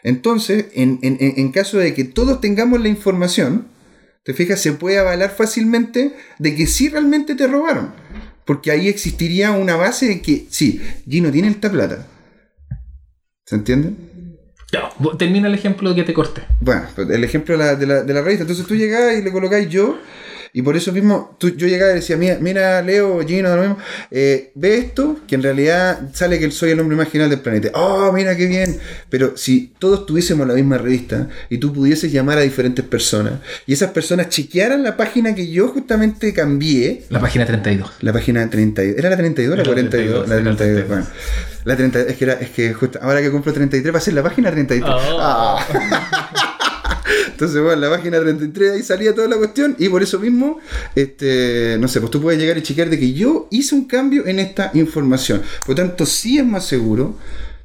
Entonces, en, en- en- en caso de que todos tengamos la información, te fijas, se puede avalar fácilmente de que sí realmente te robaron. Porque ahí existiría una base de que, sí, Gino tiene esta plata. ¿Se entiende? Vo- termina el ejemplo que te corté. Bueno, el ejemplo de la, de la, de la revista. Entonces tú llegás y le colocáis yo, y por eso mismo tú- yo llegaba y decía, mira, mira Leo, Gino, lo mismo, eh, ve esto, que en realidad sale que soy el hombre más genial del planeta. Oh, mira qué bien. Pero si todos tuviésemos la misma revista y tú pudieses llamar a diferentes personas, y esas personas chequearan la página que yo justamente cambié, La página 32. la página 32. ¿Era la 32 o la Era la 42? 32, La era la 32. 32. Bueno, la 32. Es que, era, es que justo ahora que cumplo 33 va a ser la página 33. Oh. Ah. Entonces, bueno, la página 33 ahí salía toda la cuestión y por eso mismo, este, no sé, pues tú puedes llegar y chequear de que yo hice un cambio en esta información. Por tanto, sí es más seguro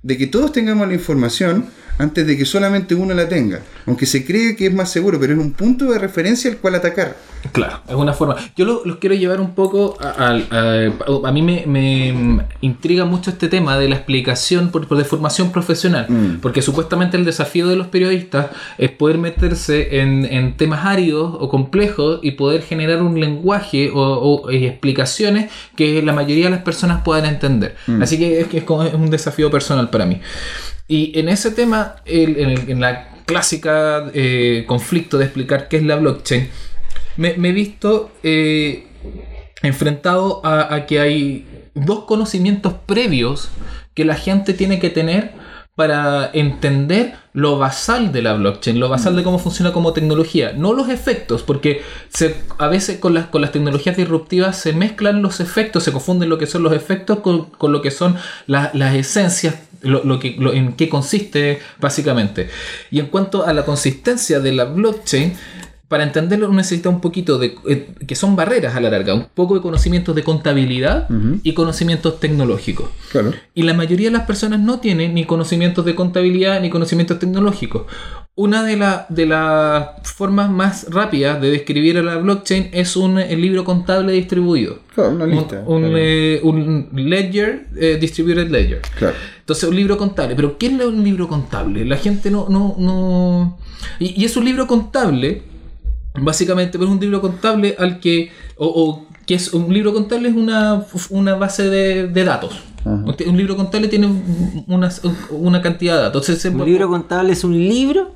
de que todos tengamos la información antes de que solamente uno la tenga. Aunque se cree que es más seguro, pero es un punto de referencia al cual atacar. Claro, es una forma. Yo lo- los quiero llevar un poco a, a- a- a mí me, me intriga mucho este tema de la explicación por, por de formación profesional, Mm. porque supuestamente el desafío de los periodistas es poder meterse en, en temas áridos o complejos y poder generar un lenguaje o, o, eh, explicaciones que la mayoría de las personas puedan entender. Así que es, que es como- es un desafío personal para mí. Y en ese tema, en, el- en la clásica eh, conflicto de explicar qué es la blockchain, me, he visto eh, enfrentado a, que hay dos conocimientos previos que la gente tiene que tener para entender lo basal de la blockchain, lo basal de cómo funciona como tecnología, no los efectos, porque a veces con las, con las tecnologías disruptivas se mezclan los efectos, se confunden lo que son los efectos con, con lo que son la- las esencias, lo, lo que, lo- en qué consiste básicamente. Y en cuanto a la consistencia de la blockchain, para entenderlo necesita un poquito de... eh, que son barreras a la larga, un poco de conocimientos de contabilidad y conocimientos tecnológicos. Claro. Y la mayoría de las personas no tienen ni conocimientos de contabilidad ni conocimientos tecnológicos. Una de, la- de las formas más rápidas de describir a la blockchain es un el libro contable distribuido. Claro, una Un, lista. un, Claro. eh, un ledger, eh, distributed ledger. Claro. Entonces, un libro contable. ¿Pero qué es un libro contable? La gente no... no, no... Y, y es un libro contable, básicamente, pero es un libro contable al que... O, o que es un libro contable es una, una base de, de datos. Ajá. Un libro contable tiene una, una cantidad de datos. Entonces, Un libro contable es un libro.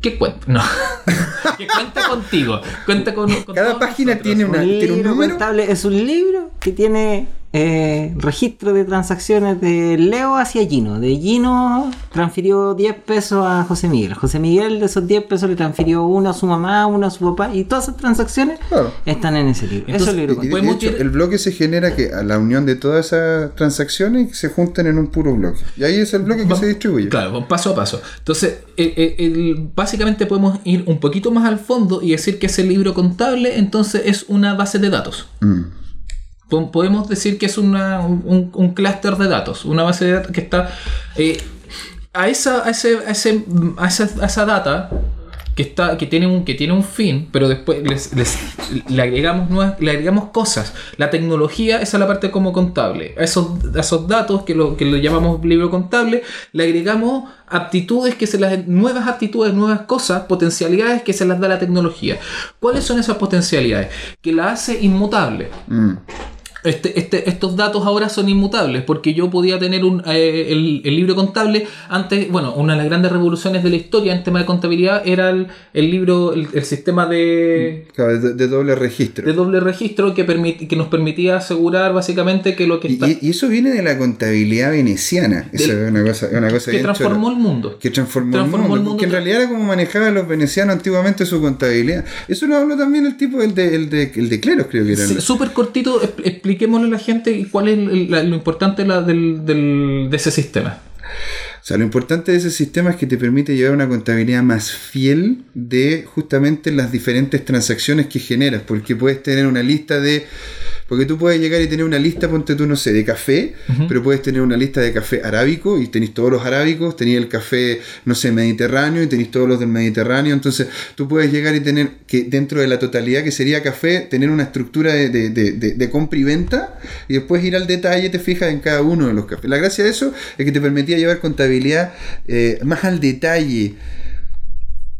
¿Qué cuenta? No. que cuenta contigo. Cuenta con, con Cada página nosotros. tiene una- Un ¿tiene un libro número? contable es un libro que tiene eh, registro de transacciones de Leo hacia Gino. De Gino transfirió 10 pesos a José Miguel. José Miguel de esos 10 pesos le transfirió uno a su mamá, uno a su papá. Y todas esas transacciones Claro. están en ese libro. Eso es el libro Y de- hecho, el bloque se genera que a la unión de todas esas transacciones se juntan en un puro bloque. Y ahí es el bloque que se distribuye. Claro, paso a paso. Entonces, el- el- el- básicamente podemos ir un poquito más al fondo y decir que ese libro contable entonces es una base de datos. Mm. Po- Podemos decir que es una- un, un clúster de datos, una base de datos que está... eh, a, esa, a, ese, a, ese- a esa, a esa data que, está, que, tiene un, que tiene un fin, pero después les- les- le, agregamos nuevas, le agregamos cosas. La tecnología, esa es la parte como contable. A esos, a esos datos que lo, que lo llamamos libro contable, le agregamos aptitudes que se las nuevas aptitudes, nuevas cosas, potencialidades que se las da la tecnología. ¿Cuáles son esas potencialidades? Que la hace inmutable. Mm. Este, este- estos datos ahora son inmutables porque yo podía tener un, eh, el, el libro contable antes, bueno, una de las grandes revoluciones de la historia en tema de contabilidad era el, el libro, el, el sistema de, de, de doble registro. de doble registro que, permit- que nos permitía asegurar básicamente que lo que está, y- y eso viene de la contabilidad veneciana. Eso es una cosa, una cosa que transformó el mundo. Que transformó, transformó el mundo. el mundo Que en realidad era como manejaban los venecianos antiguamente su contabilidad. Eso lo habló también el tipo, el de, el de, el de Cleros, creo que era. Súper cortito, expl- expliquémosle a la gente cuál es lo importante del- de ese sistema. O sea, lo importante de ese sistema es que te permite llevar una contabilidad más fiel de justamente las diferentes transacciones que generas, porque puedes tener una lista de... Porque tú puedes llegar y tener una lista, ponte tú, no sé, de café, pero puedes tener una lista de café arábico y tenéis todos los arábicos, tenéis el café, no sé, mediterráneo y tenéis todos los del Mediterráneo. Entonces, tú puedes llegar y tener que dentro de la totalidad que sería café, tener una estructura de, de- de- de- de compra y venta y después ir al detalle, te fijas en cada uno de los cafés. La gracia de eso es que te permitía llevar contabilidad eh, más al detalle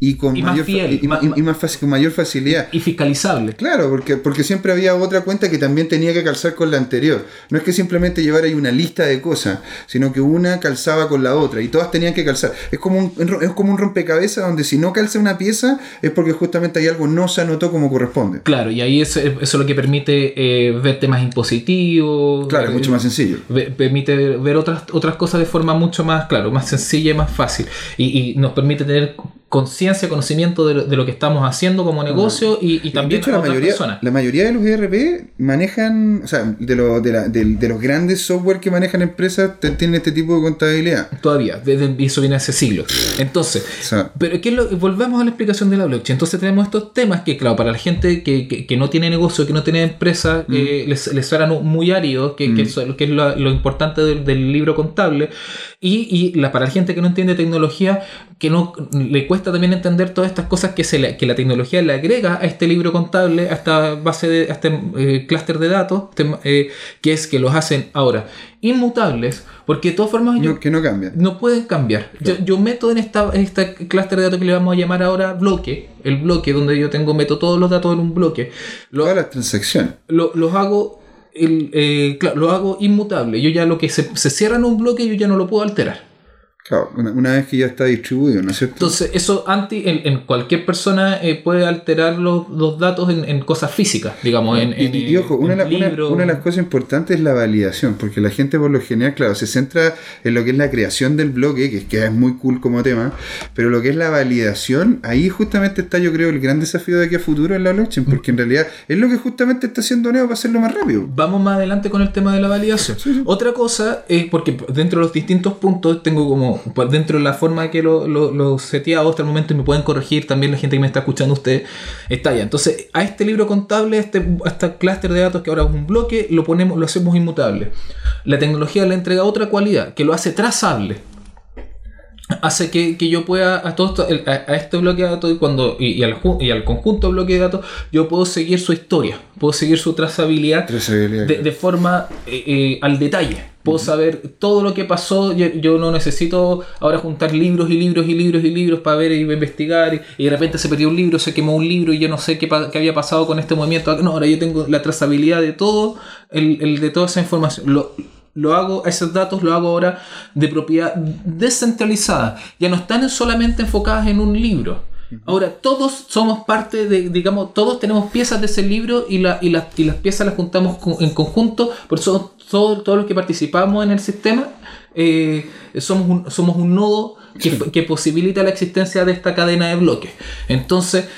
y con Y mayor, fiel, y- más- y más fácil, con mayor facilidad. Y fiscalizable. Claro, porque, porque siempre había otra cuenta que también tenía que calzar con la anterior. No es que simplemente llevara ahí una lista de cosas, sino que una calzaba con la otra y todas tenían que calzar. Es como un, es como un rompecabezas donde si no calza una pieza es porque justamente hay algo no se anotó como corresponde. Claro, y ahí es- eso es lo que permite eh, ver temas impositivos. Claro, es ver- mucho más sencillo. Ve- permite ver otras, otras cosas de forma mucho más, claro, más sencilla y más fácil. Y, y nos permite tener conciencia, conocimiento de, lo- de lo que estamos haciendo como negocio y, y también de hecho, a la otras mayoría, personas. la mayoría de los ERP manejan, o sea, de, lo- de, la- de los grandes software que manejan empresas, tienen este tipo de contabilidad. Todavía, desde, eso viene hace siglos. Entonces, O sea, Pero ¿qué es lo- volvemos a la explicación de la blockchain. Entonces tenemos estos temas que, claro, para la gente que, que- que no tiene negocio, que no tiene empresa, eh, les, les suenan muy áridos, que, que eso- que es lo, lo importante del, del libro contable. Y, y la, para la gente que no entiende tecnología, que no le cuesta también entender todas estas cosas que, se le- que la tecnología le agrega a este libro contable, a esta base de, a este eh, clúster de datos, este, eh, que es que los hacen ahora inmutables, porque de todas formas yo, no- que no cambia. no pueden cambiar. Yo, yo meto en esta, en esta clúster de datos que le vamos a llamar ahora bloque, el bloque donde yo tengo, meto todos los datos en un bloque. Lo, Todas las transacciones. lo- los hago, el, eh, claro, lo hago inmutable. Yo ya lo que se, se cierra en un bloque, yo ya no lo puedo alterar. Claro, una, una vez que ya está distribuido, ¿no es cierto? Entonces, eso anti, en, en cualquier persona eh, puede alterar los, los datos en, en cosas físicas, digamos, en, Y, en, y- y ojo, una, la- una- una de las cosas importantes es la validación, porque la gente por lo general, claro, se centra en lo que es la creación del bloque, que, es- que es muy cool como tema, pero lo que es la validación, ahí justamente está yo creo el gran desafío de aquí a futuro en la blockchain, porque en realidad es lo que justamente está haciendo Neo para hacerlo más rápido. Vamos más adelante con el tema de la validación. Otra cosa es porque dentro de los distintos puntos tengo como, pues, dentro de la forma que lo, lo, lo seteado momento y me pueden corregir también la gente que me está escuchando usted, está ya. Entonces, a este libro contable, este, este clúster de datos que ahora es un bloque, lo ponemos, lo hacemos inmutable. La tecnología le entrega otra cualidad, que lo hace trazable hace que, que yo pueda a todo esto- a, a este bloque de datos y cuando y, y al, y al conjunto de bloque de datos yo puedo seguir su historia puedo seguir su trazabilidad Trazabilidad. de, de forma eh, eh, al detalle. Puedo saber todo lo que pasó yo, yo no necesito ahora juntar libros y libros y libros y libros para ver y investigar y, de repente se perdió un libro se quemó un libro y yo no sé qué, qué había pasado con este movimiento. No ahora yo tengo la trazabilidad de todo el, el de toda esa información. Lo, lo hago, esos datos lo hago ahora de propiedad descentralizada. Ya no están solamente enfocadas en un libro. Ahora todos somos parte de, digamos, todos tenemos piezas de ese libro y, la, y, las, y las piezas las juntamos con- en conjunto, por eso todos, todos los que participamos en el sistema eh, somos, un, somos un nodo que, posibilita la existencia de esta cadena de bloques. Entonces,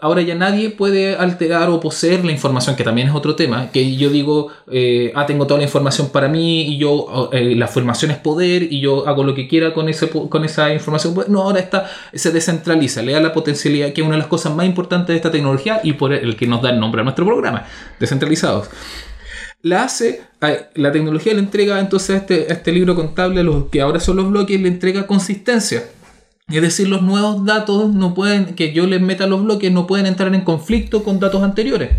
ahora ya nadie puede alterar o poseer la información, que también es otro tema, que yo digo, eh, ah, tengo toda la información para mí y yo, eh, la formación es poder y yo hago lo que quiera con, con esa información. No, ahora está, se descentraliza, le da la potencialidad, que es una de las cosas más importantes de esta tecnología y por el que nos da el nombre a nuestro programa, descentralizados la hace, la tecnología le entrega entonces a este, este libro contable, los que ahora son los bloques, le entrega consistencia. Es decir, los nuevos datos no pueden, que yo les meta los bloques, no pueden entrar en conflicto con datos anteriores.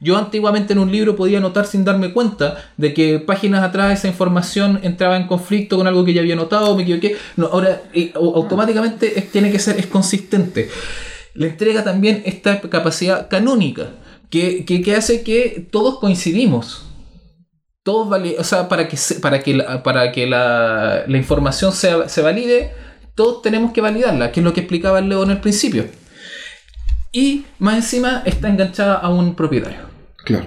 Yo antiguamente en un libro podía notar sin darme cuenta de que páginas atrás esa información entraba en conflicto con algo que ya había notado, me equivoqué. No, ahora eh, au- automáticamente tiene que ser es consistente. Le entrega también esta capacidad canónica que, que, que hace que todos coincidimos. Todos vali- o sea, para que, se- para que, la, para que la, la información sea- se valide, todos tenemos que validarla, que es lo que explicaba el Leo en el principio. Y más encima está enganchada a un propietario. Claro.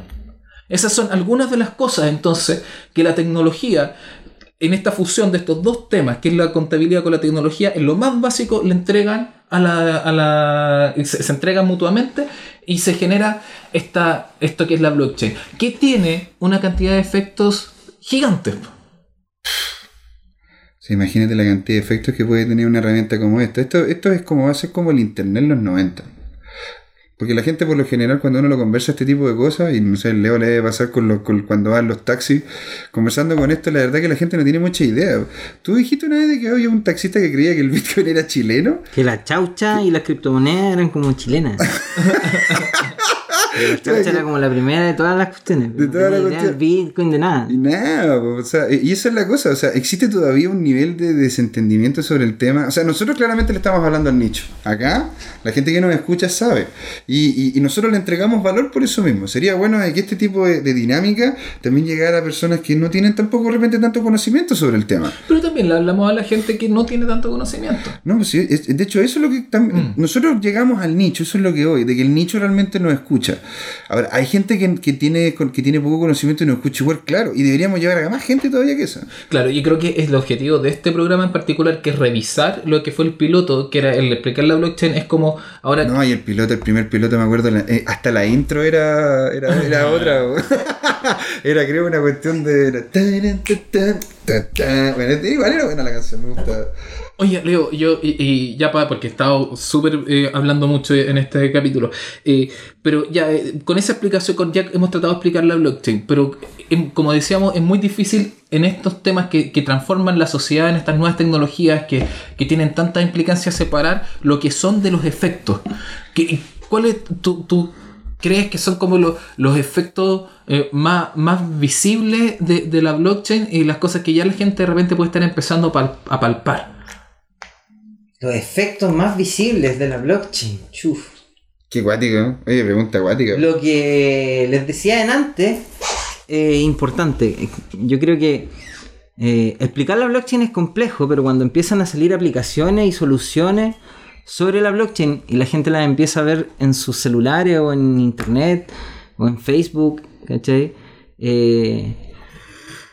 Esas son algunas de las cosas entonces que la tecnología, en esta fusión de estos dos temas, que es la contabilidad con la tecnología, en lo más básico le entregan a la... A la se, se entregan mutuamente y se genera esta, esto que es la blockchain, que tiene una cantidad de efectos gigantes. Sea, imagínate la cantidad de efectos que puede tener una herramienta como esta. Esto, esto es como va a ser como el internet en los 90. Porque la gente por lo general cuando uno lo conversa este tipo de cosas, y no sé, el Leo le debe pasar con los, con- cuando van los taxis, conversando con esto, la verdad que la gente no tiene mucha idea. Tú dijiste una vez de que había un taxista que creía que el Bitcoin era chileno. Que la chaucha y las criptomonedas eran como chilenas. chaucha era como la primera de todas las cuestiones. De todas las cuestiones. Bitcoin, de nada. Y nada, o sea, y esa es la cosa, o sea, existe todavía un nivel de desentendimiento sobre el tema. O sea, nosotros claramente le estamos hablando al nicho. Acá, la gente que nos escucha sabe. Y, y- y nosotros le entregamos valor por eso mismo. Sería bueno que este tipo de, de dinámica también llegara a personas que no tienen tampoco de repente tanto conocimiento sobre el tema. Pero también le hablamos a la gente que no tiene tanto conocimiento. No, pues sí, es- de hecho, eso es lo que tam- nosotros llegamos al nicho, eso es lo que hoy, de que el nicho realmente nos escucha. Escucha. Ahora, hay gente que, que tiene, que tiene poco conocimiento y nos escucha igual, claro, y deberíamos llegar a más gente todavía que eso. Claro, y creo que es el objetivo de este programa en particular, que es revisar lo que fue el piloto, que era el explicar la blockchain, es como ahora... No, y el piloto, el primer piloto, me acuerdo, eh, hasta la intro era, era, era otra. bo. era creo una cuestión de... Bueno, igual era buena la canción, me gusta. Oye, Leo, yo, y, y ya para, porque he estado súper eh, hablando mucho en este capítulo, eh, pero ya eh, con esa explicación, con, ya hemos tratado de explicar la blockchain, pero em, como decíamos, es muy difícil en estos temas que, que transforman la sociedad, en estas nuevas tecnologías que, que tienen tanta implicancia, separar lo que son de los efectos. ¿Qué, ¿Cuál tu, tu- crees que son como los, los efectos eh, más, más visibles de, de la blockchain y las cosas que ya la gente de repente puede estar empezando a pal- a palpar? Los efectos más visibles de la blockchain. Chuf. Qué guático, ¿eh? Oye, pregunta guática. Lo que les decía en antes, Eh, importante. Yo creo que eh, explicar la blockchain es complejo, pero cuando empiezan a salir aplicaciones y soluciones sobre la blockchain y la gente las empieza a ver en sus celulares o en internet o en Facebook, ¿cachai? Eh,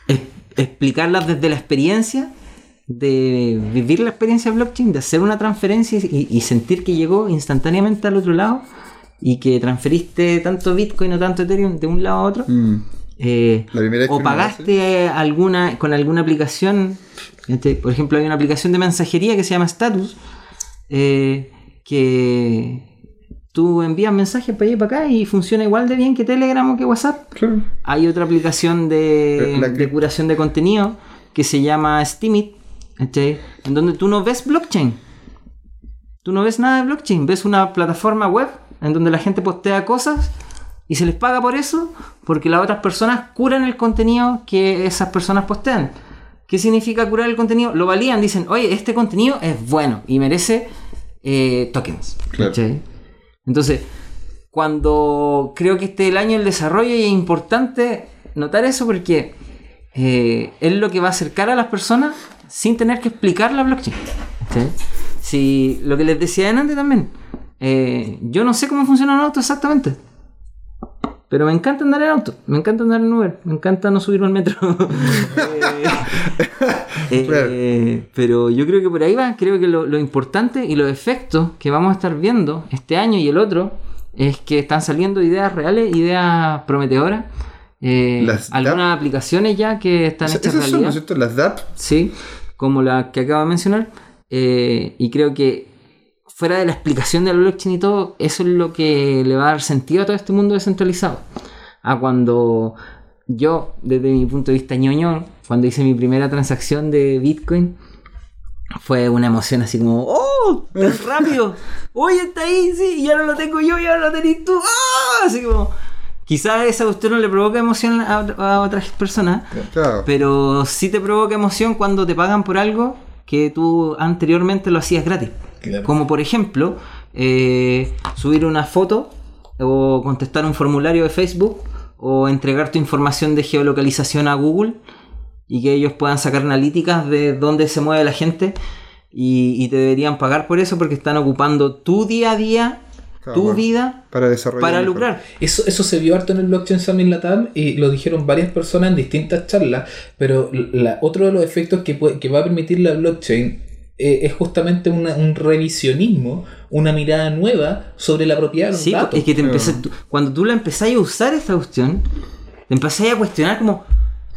es- explicarlas desde la experiencia, de vivir la experiencia blockchain, de hacer una transferencia y, y sentir que llegó instantáneamente al otro lado y que transferiste tanto Bitcoin o tanto Ethereum de un lado a otro. Mm. Eh, o pagaste alguna con alguna aplicación este, por ejemplo hay una aplicación de mensajería que se llama Status eh, que tú envías mensajes para allá y para acá y funciona igual de bien que Telegram o que WhatsApp Claro. hay otra aplicación de curación de contenido que se llama Steemit ¿cachai? en donde tú no ves blockchain tú no ves nada de blockchain ves una plataforma web en donde la gente postea cosas y se les paga por eso porque las otras personas curan el contenido que esas personas postean. ¿Qué significa curar el contenido? Lo valían, dicen, oye, este contenido es bueno y merece eh, tokens. Claro. ¿cachai? Entonces, cuando creo que este es el año del desarrollo y es importante notar eso porque eh, es lo que va a acercar a las personas sin tener que explicar la blockchain. ¿cachai? Si lo que les decía antes también, eh, yo no sé cómo funciona un auto exactamente. Pero me encanta andar en auto, me encanta andar en Uber, me encanta no subirme al metro. Eh, eh, Pero yo creo que por ahí va, creo que lo, lo importante y los efectos que vamos a estar viendo este año y el otro es que están saliendo ideas reales, ideas prometedoras. Eh, Las algunas aplicaciones ya que están hechas Esas son, ¿no realidad. cierto? Las DAP. Sí, como la que acabo de mencionar. Eh, y creo que fuera de la explicación de la blockchain y todo, eso es lo que le va a dar sentido a todo este mundo descentralizado. A cuando yo, desde mi punto de vista ñoño, cuando hice mi primera transacción de Bitcoin, fue una emoción así como, ¡Oh! ¡Tan rápido! ¡Oye, está ahí! Sí, y ahora lo tengo yo y ahora lo tenés tú. ¡Ah! Así como, quizás esa cuestión no le provoca emoción a, a otras personas, Claro. pero sí te provoca emoción cuando te pagan por algo que tú anteriormente lo hacías gratis. Claro. Como por ejemplo, eh, subir una foto o contestar un formulario de Facebook o entregar tu información de geolocalización a Google y que ellos puedan sacar analíticas de dónde se mueve la gente y, y te deberían pagar por eso porque están ocupando tu día a día, Claro, tu bueno, vida Para desarrollar. para lucrar. Eso, eso se vio harto en el Blockchain Summit Latam y lo dijeron varias personas en distintas charlas, pero la, otro de los efectos que, puede- que va a permitir la blockchain eh, es justamente una- un revisionismo, una mirada nueva sobre la propiedad de los Sí, datos. es que te empecé- tú- cuando tú la empezás a usar esta cuestión, te empezás a cuestionar como,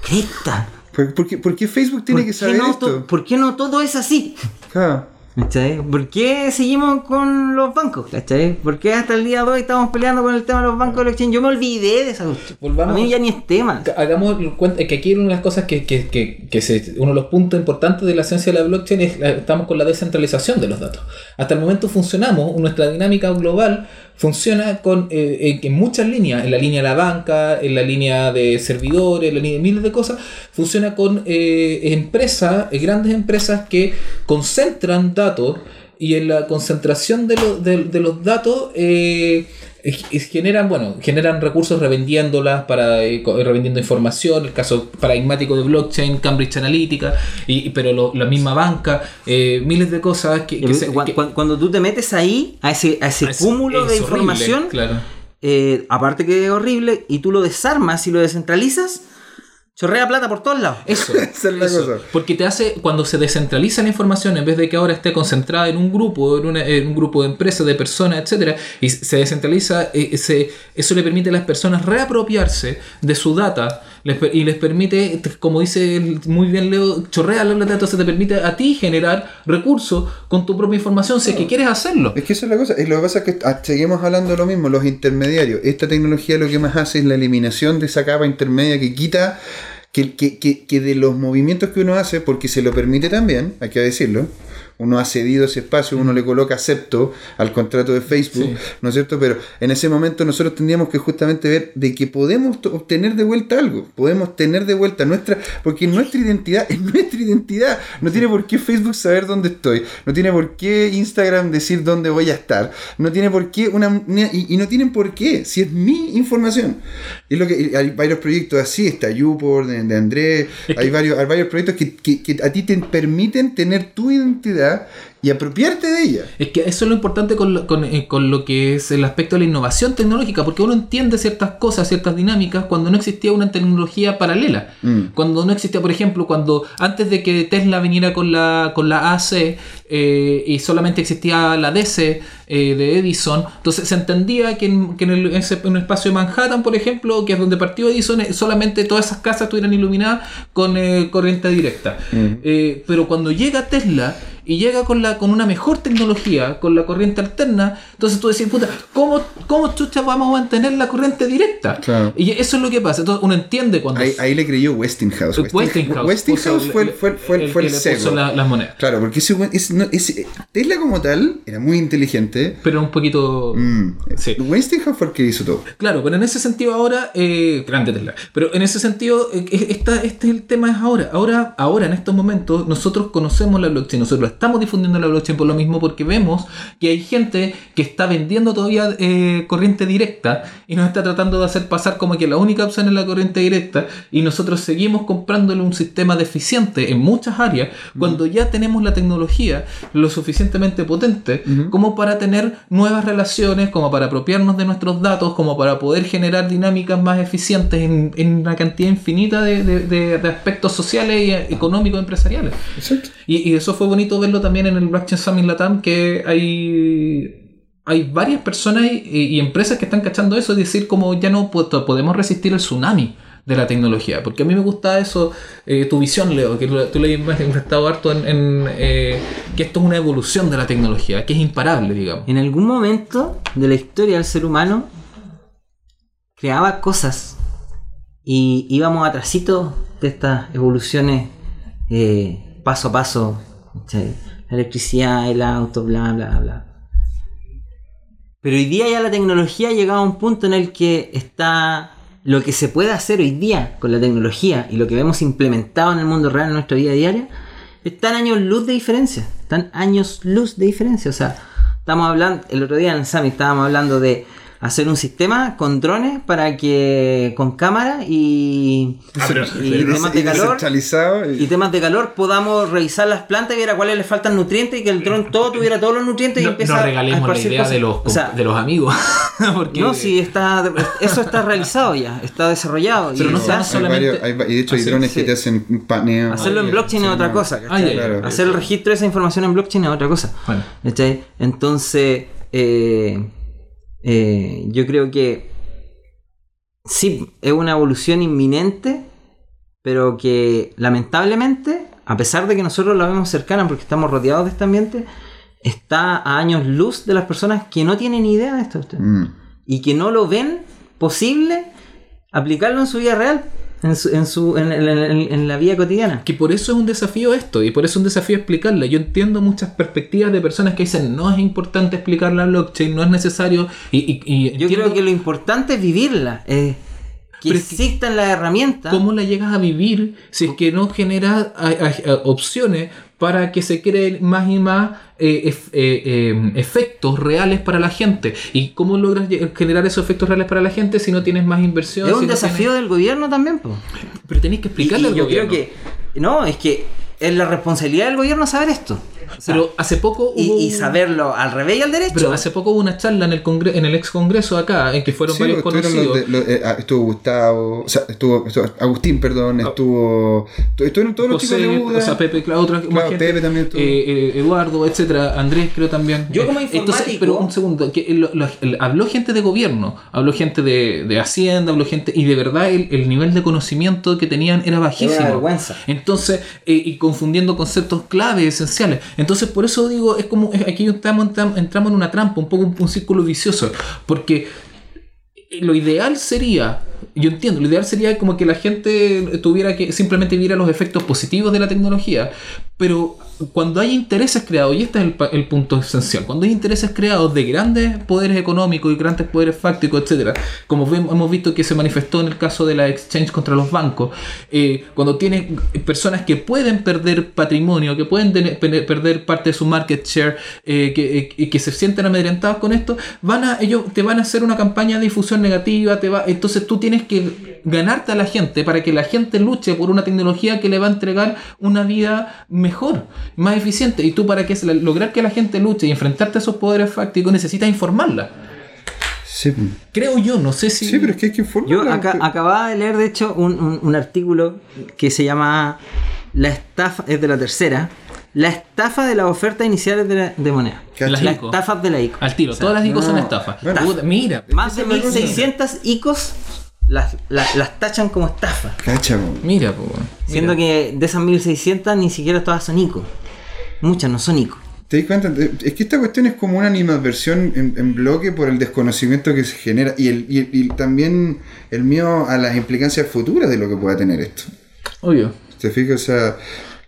cresta, ¿Por, por qué, por qué Facebook tiene ¿por que qué saber no esto? to- ¿por qué no todo es así? Claro. ¿Cachai? ¿Por qué seguimos con los bancos? ¿Cachai? ¿Por qué hasta el día de hoy estamos peleando con el tema de los bancos de blockchain? Yo me olvidé de esa cuestión. Volvamos- A mí ya ni es tema. Hagamos cuenta que aquí una de las cosas que, que, que, que se, uno de los puntos importantes de la ciencia de la blockchain es estamos con la descentralización de los datos. Hasta el momento funcionamos, nuestra dinámica global funciona con eh, en- muchas líneas, en la línea de la banca, en la línea de servidores, en la línea de miles de cosas, funciona con eh, empresas, eh, grandes empresas que concentran datos y en la concentración de, lo- de- de los datos eh, eh, generan, bueno, generan recursos revendiéndolas para eh, co- revendiendo información, el caso paradigmático de blockchain, Cambridge Analytica, y, pero lo- la misma banca, eh, miles de cosas que, que se- que- cuando tú te metes ahí, a ese, a ese es- cúmulo es de horrible, información, claro. eh, aparte que es horrible, y tú lo desarmas y lo descentralizas, chorrea plata por todos lados. Eso, Esa es la eso. cosa. Porque te hace, cuando se descentraliza la información, en vez de que ahora esté concentrada en un grupo, en, una- en un grupo de empresas, de personas, etcétera, y se descentraliza, eh, se- eso le permite a las personas reapropiarse de su data les y les permite, te- como dice muy bien Leo, chorrea la plata, entonces te permite a ti generar recursos con tu propia información si es que quieres hacerlo. Es que eso es la cosa. Y lo que pasa es que ah, seguimos hablando de lo mismo, los intermediarios. Esta tecnología lo que más hace es la eliminación de esa capa intermedia que quita que, que, que, que de los movimientos que uno hace, porque se lo permite también, hay que decirlo. Uno ha cedido ese espacio, uno le coloca acepto al contrato de Facebook, Sí. ¿no es cierto? Pero en ese momento nosotros tendríamos que justamente ver de que podemos obtener de vuelta algo, podemos tener de vuelta nuestra, porque nuestra identidad es nuestra identidad. No tiene por qué Facebook saber dónde estoy, no tiene por qué Instagram decir dónde voy a estar, no tiene por qué una, y, y no tienen por qué, si es mi información. Y es lo que hay varios proyectos así, está YouPorn, de, de Andrés, hay varios, hay varios proyectos que, que- que a ti te permiten tener tu identidad y apropiarte de ella. Es que eso es lo importante con lo, con, eh, con lo que es el aspecto de la innovación tecnológica, porque uno entiende ciertas cosas, ciertas dinámicas, cuando no existía una tecnología paralela. Mm. Cuando no existía, por ejemplo, cuando antes de que Tesla viniera con la, con la AC eh, y solamente existía la DC eh, de Edison, entonces se entendía que en, que en, el, ese- en un espacio de Manhattan, por ejemplo, que es donde partió Edison, solamente todas esas casas estuvieran iluminadas con corriente directa. Eh, pero cuando llega Tesla y llega con la con una mejor tecnología, con la corriente alterna, entonces tú decís, puta, ¿cómo, cómo chucha vamos a mantener la corriente directa? Claro. Y eso es lo que pasa. Entonces uno entiende cuando Ahí, ahí le creyó Westinghouse. Westinghouse, Westinghouse puso fue, el- fue, fue, el fue el, que le seco. puso la- las monedas. Claro, porque ese, ese- no, ese- Tesla como tal era muy inteligente. Pero un poquito. Mm. Sí. Westinghouse fue el que hizo todo. Claro, pero en ese sentido ahora, eh, grande Tesla, pero en ese sentido, eh, esta, este es el tema es ahora. Ahora, ahora en estos momentos, nosotros conocemos la blockchain, nosotros estamos difundiendo la blockchain por lo mismo porque vemos que hay gente que está vendiendo todavía eh, corriente directa y nos está tratando de hacer pasar como que la única opción es la corriente directa y nosotros seguimos comprándole un sistema deficiente en muchas áreas cuando ya tenemos la tecnología lo suficientemente potente como para tener nuevas relaciones, como para apropiarnos de nuestros datos, como para poder generar dinámicas más eficientes en, en una cantidad infinita de, de- de- de aspectos sociales y eh, económicos empresariales. Exacto. Y, y eso fue bonito verlo también en el Blockchain Summit Latam, que hay, hay varias personas y, empresas que están cachando eso y decir como ya no po- podemos resistir el tsunami de la tecnología. Porque a mí me gusta eso, eh, tu visión, Leo, que tú le has manifestado harto en, en, eh, que esto es una evolución de la tecnología, que es imparable, digamos. En algún momento de la historia del ser humano creaba cosas y íbamos atrasito de estas evoluciones eh, paso a paso. La electricidad, el auto, bla, bla, bla. Pero hoy día ya la tecnología ha llegado a un punto en el que está lo que se puede hacer hoy día con la tecnología y lo que vemos implementado en el mundo real en nuestra vida diaria, están años luz de diferencia. Están años luz de diferencia. O sea, estamos hablando, el otro día en el Summit estábamos hablando de hacer un sistema con drones para que con cámara y, y temas de calor Descentralizado y- y temas de calor podamos revisar las plantas y ver a cuáles le faltan nutrientes y que el dron todo tuviera todos los nutrientes y No, empieza no a regalemos la esparcir idea cosas. de los, O sea, de los amigos. porque no, sí, está, eso está realizado ya, está desarrollado. Pero y no hay solamente- varios- hay va- y de hecho hay drones sí. que te hacen paneo. hacerlo Ah, en blockchain es otra no. cosa. Ah. Hacer el registro de esa información en blockchain es otra cosa. Bueno. ¿cachai? Entonces, eh, eh, yo creo que sí, es una evolución inminente, pero que lamentablemente, a pesar de que nosotros la vemos cercana porque estamos rodeados de este ambiente, está a años luz de las personas que no tienen idea de esto. Mm. Y que no lo ven posible aplicarlo en su vida real, en, su, en, su, en, en- en- en la vida cotidiana. Que por eso es un desafío esto, y por eso es un desafío explicarla. Yo entiendo muchas perspectivas de personas que dicen no es importante explicar la blockchain, no es necesario. Y, y- y Yo entiendo creo que lo importante es vivirla, eh, que Pero es que- existan las herramientas. ¿Cómo la llegas a vivir si es que no generas opciones para que se creen más y más eh, ef- eh, eh, efectos reales para la gente? ¿Y cómo logras generar esos efectos reales para la gente si no tienes más inversión? Es si un no desafío del gobierno también, po. Pero tenéis que Y, explicarle y al yo gobierno. creo que no, es que es la responsabilidad del gobierno saber esto. Sea, pero hace poco y, hubo y saberlo al revés y al derecho. Pero hace poco hubo una charla en el congre- en el ex congreso acá, en que fueron Sí, varios los conocidos. de- los- eh, ah, estuvo Gustavo, o sea, estuvo, estuvo Agustín, perdón, estuvo, estu- estuvieron todos los José, chicos de Buda. o sea, Pepe, claro, otra más Claro, gente, Pepe también estuvo. eh, eh, Eduardo, etcétera, Andrés creo también. Yo como entonces, informático- pero un segundo, que lo- lo- el- habló gente de gobierno, habló gente de, de Hacienda, habló gente, y de verdad el, el nivel de conocimiento que tenían era bajísimo. Era una vergüenza. Entonces, eh, y confundiendo conceptos clave, esenciales. Entonces, por eso digo, es como, aquí entramos, entramos en una trampa, un poco un, un círculo vicioso, porque lo ideal sería, yo entiendo, lo ideal sería como que la gente tuviera que simplemente viera los efectos positivos de la tecnología, pero cuando hay intereses creados, y este es el, el punto esencial, cuando hay intereses creados de grandes poderes económicos y grandes poderes fácticos, etcétera, como vemos- hemos visto que se manifestó en el caso de la exchange contra los bancos, eh, cuando tienes personas que pueden perder patrimonio, que pueden perder parte de su market share, eh, que, eh, que se sienten amedrentados con esto, van a, ellos te van a hacer una campaña de difusión negativa, te va, entonces tú tienes que ganarte a la gente para que la gente luche por una tecnología que le va a entregar una vida mejor, más eficiente. Y tú para que lograr que la gente luche y enfrentarte a esos poderes fácticos necesitas informarla. Sí, Creo yo, no sé si... sí, pero es que hay que informarla. Yo acá, acababa de leer, de hecho, un, un- un artículo que se llama La estafa, es de la tercera, La estafa de las ofertas iniciales de, la- de moneda. Las estafas de la ICO. Al tiro, O sea, todas las ICO son no. estafas. Bueno. Puta, mira, Más de Esa es la cosa. 1600 ICOs las, las, las tachan como estafa. Cacha, po. mira, po, weón. Siendo Mira. que de esas 1600 ni siquiera todas son ICO. Muchas no son ICO. ¿Te das cuenta? Es que esta cuestión es como una animadversión en, en bloque por el desconocimiento que se genera y, el, y, y también el miedo a las implicancias futuras de lo que pueda tener esto. Obvio. ¿Te fijas? O sea,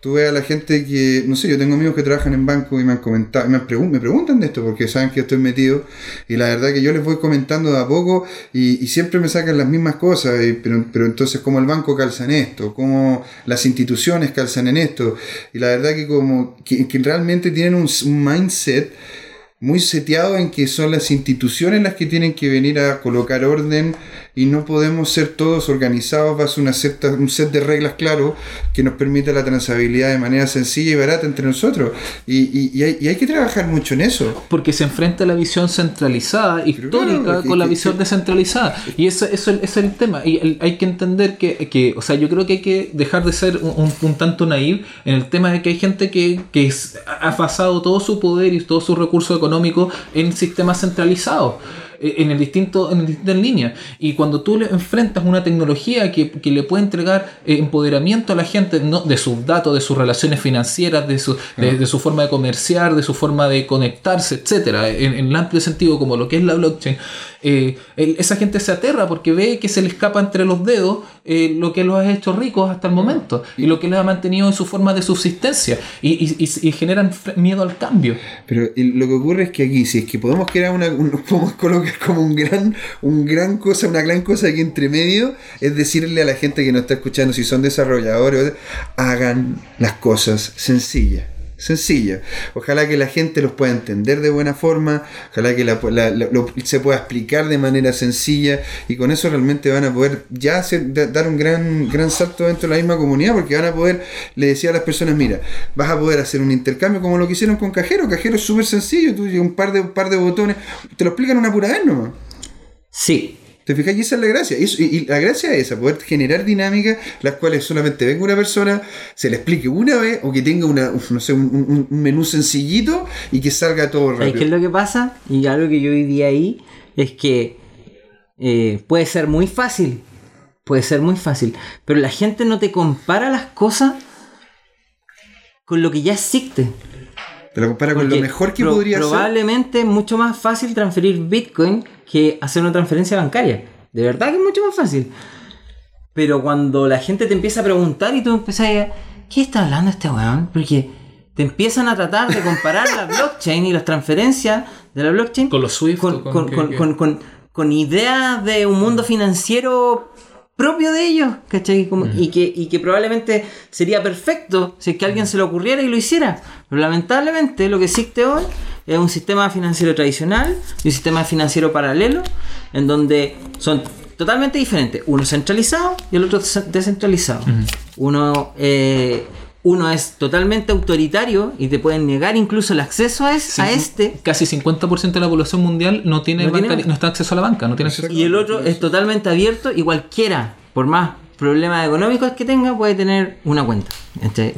tú ves a la gente que, no sé, yo tengo amigos que trabajan en banco y me han comentado, me, han pregun- me preguntan de esto porque saben que estoy metido y la verdad que yo les voy comentando de a poco y, y siempre me sacan las mismas cosas, y- pero, entonces cómo el banco calza en esto, cómo las instituciones calzan en esto y la verdad que como que, realmente tienen un mindset muy seteado en que son las instituciones las que tienen que venir a colocar orden y no podemos ser todos organizados bajo una cierta, un set de reglas claro que nos permita la transabilidad de manera sencilla y barata entre nosotros. Y, y- y hay, y hay que trabajar mucho en eso. Porque se enfrenta la visión centralizada, histórica, claro, con la visión descentralizada. Y eso, eso ese es el tema. Y el- hay que entender que, que, o sea, yo creo que hay que dejar de ser un, un- un tanto naive en el tema de que hay gente que, que es- ha basado todo su poder y todos sus recursos económicos en sistemas centralizados. En el distinto, en distintas líneas. Y cuando tú le enfrentas una tecnología que, que le puede entregar eh, empoderamiento a la gente ¿no? de sus datos, de sus relaciones financieras, de su, de, de su forma de comerciar, de su forma de conectarse, etcétera, en, en el amplio sentido como lo que es la blockchain, eh, el- esa gente se aterra porque ve que se le escapa entre los dedos eh, lo que los ha hecho ricos hasta el momento y lo que les ha mantenido en su forma de subsistencia y, y- y- y generan miedo al cambio. Pero lo que ocurre es que aquí, si es que podemos crear una, un- podemos colocar como un gran, un gran cosa, una gran cosa aquí entre medio, es decirle a la gente que nos está escuchando, si son desarrolladores, hagan las cosas sencillas. Sencillas. Ojalá que la gente los pueda entender de buena forma, ojalá que la- se pueda explicar de manera sencilla y con eso realmente van a poder ya dar un gran, gran salto dentro de la misma comunidad porque van a poder, le decía a las personas, mira, vas a poder hacer un intercambio como lo que hicieron con Cajero. Cajero es súper sencillo, tú un par, de, un par de botones, te lo explican una pura vez nomás. Sí. ¿Te fijas? Y esa es la gracia. Y, la gracia es esa, poder generar dinámicas las cuales solamente venga una persona, se le explique una vez o que tenga una, uf, no sé, un, menú sencillito y que salga todo ¿Sabes qué es rápido. lo que pasa? Y algo que yo viví ahí es que eh, puede ser muy fácil. Puede ser muy fácil. Pero la gente no te compara las cosas con lo que ya existe. Te lo compara con lo mejor que pro- podría ser. Probablemente es mucho más fácil transferir Bitcoin que hacer una transferencia bancaria. De verdad que es mucho más fácil. Pero cuando la gente te empieza a preguntar y tú empiezas a ¿qué está hablando este weón? Porque te empiezan a tratar de comparar la blockchain y las transferencias de la blockchain Con los Swift. con, ideas de un mundo financiero propio de ellos, ¿cachai? Como- y, que, y que probablemente sería perfecto si es que a alguien se le ocurriera y lo hiciera. Pero lamentablemente lo que existe hoy es un sistema financiero tradicional y un sistema financiero paralelo en donde son totalmente diferentes. Uno centralizado y el otro des- descentralizado. Uno eh, uno es totalmente autoritario y te pueden negar incluso el acceso a, es- a Sí, este. Casi 50% de la población mundial no tiene, No tiene- banca- no está acceso a la banca, no tiene acceso. Y el otro es totalmente abierto y cualquiera, por más problemas económicos que tenga, puede tener una cuenta.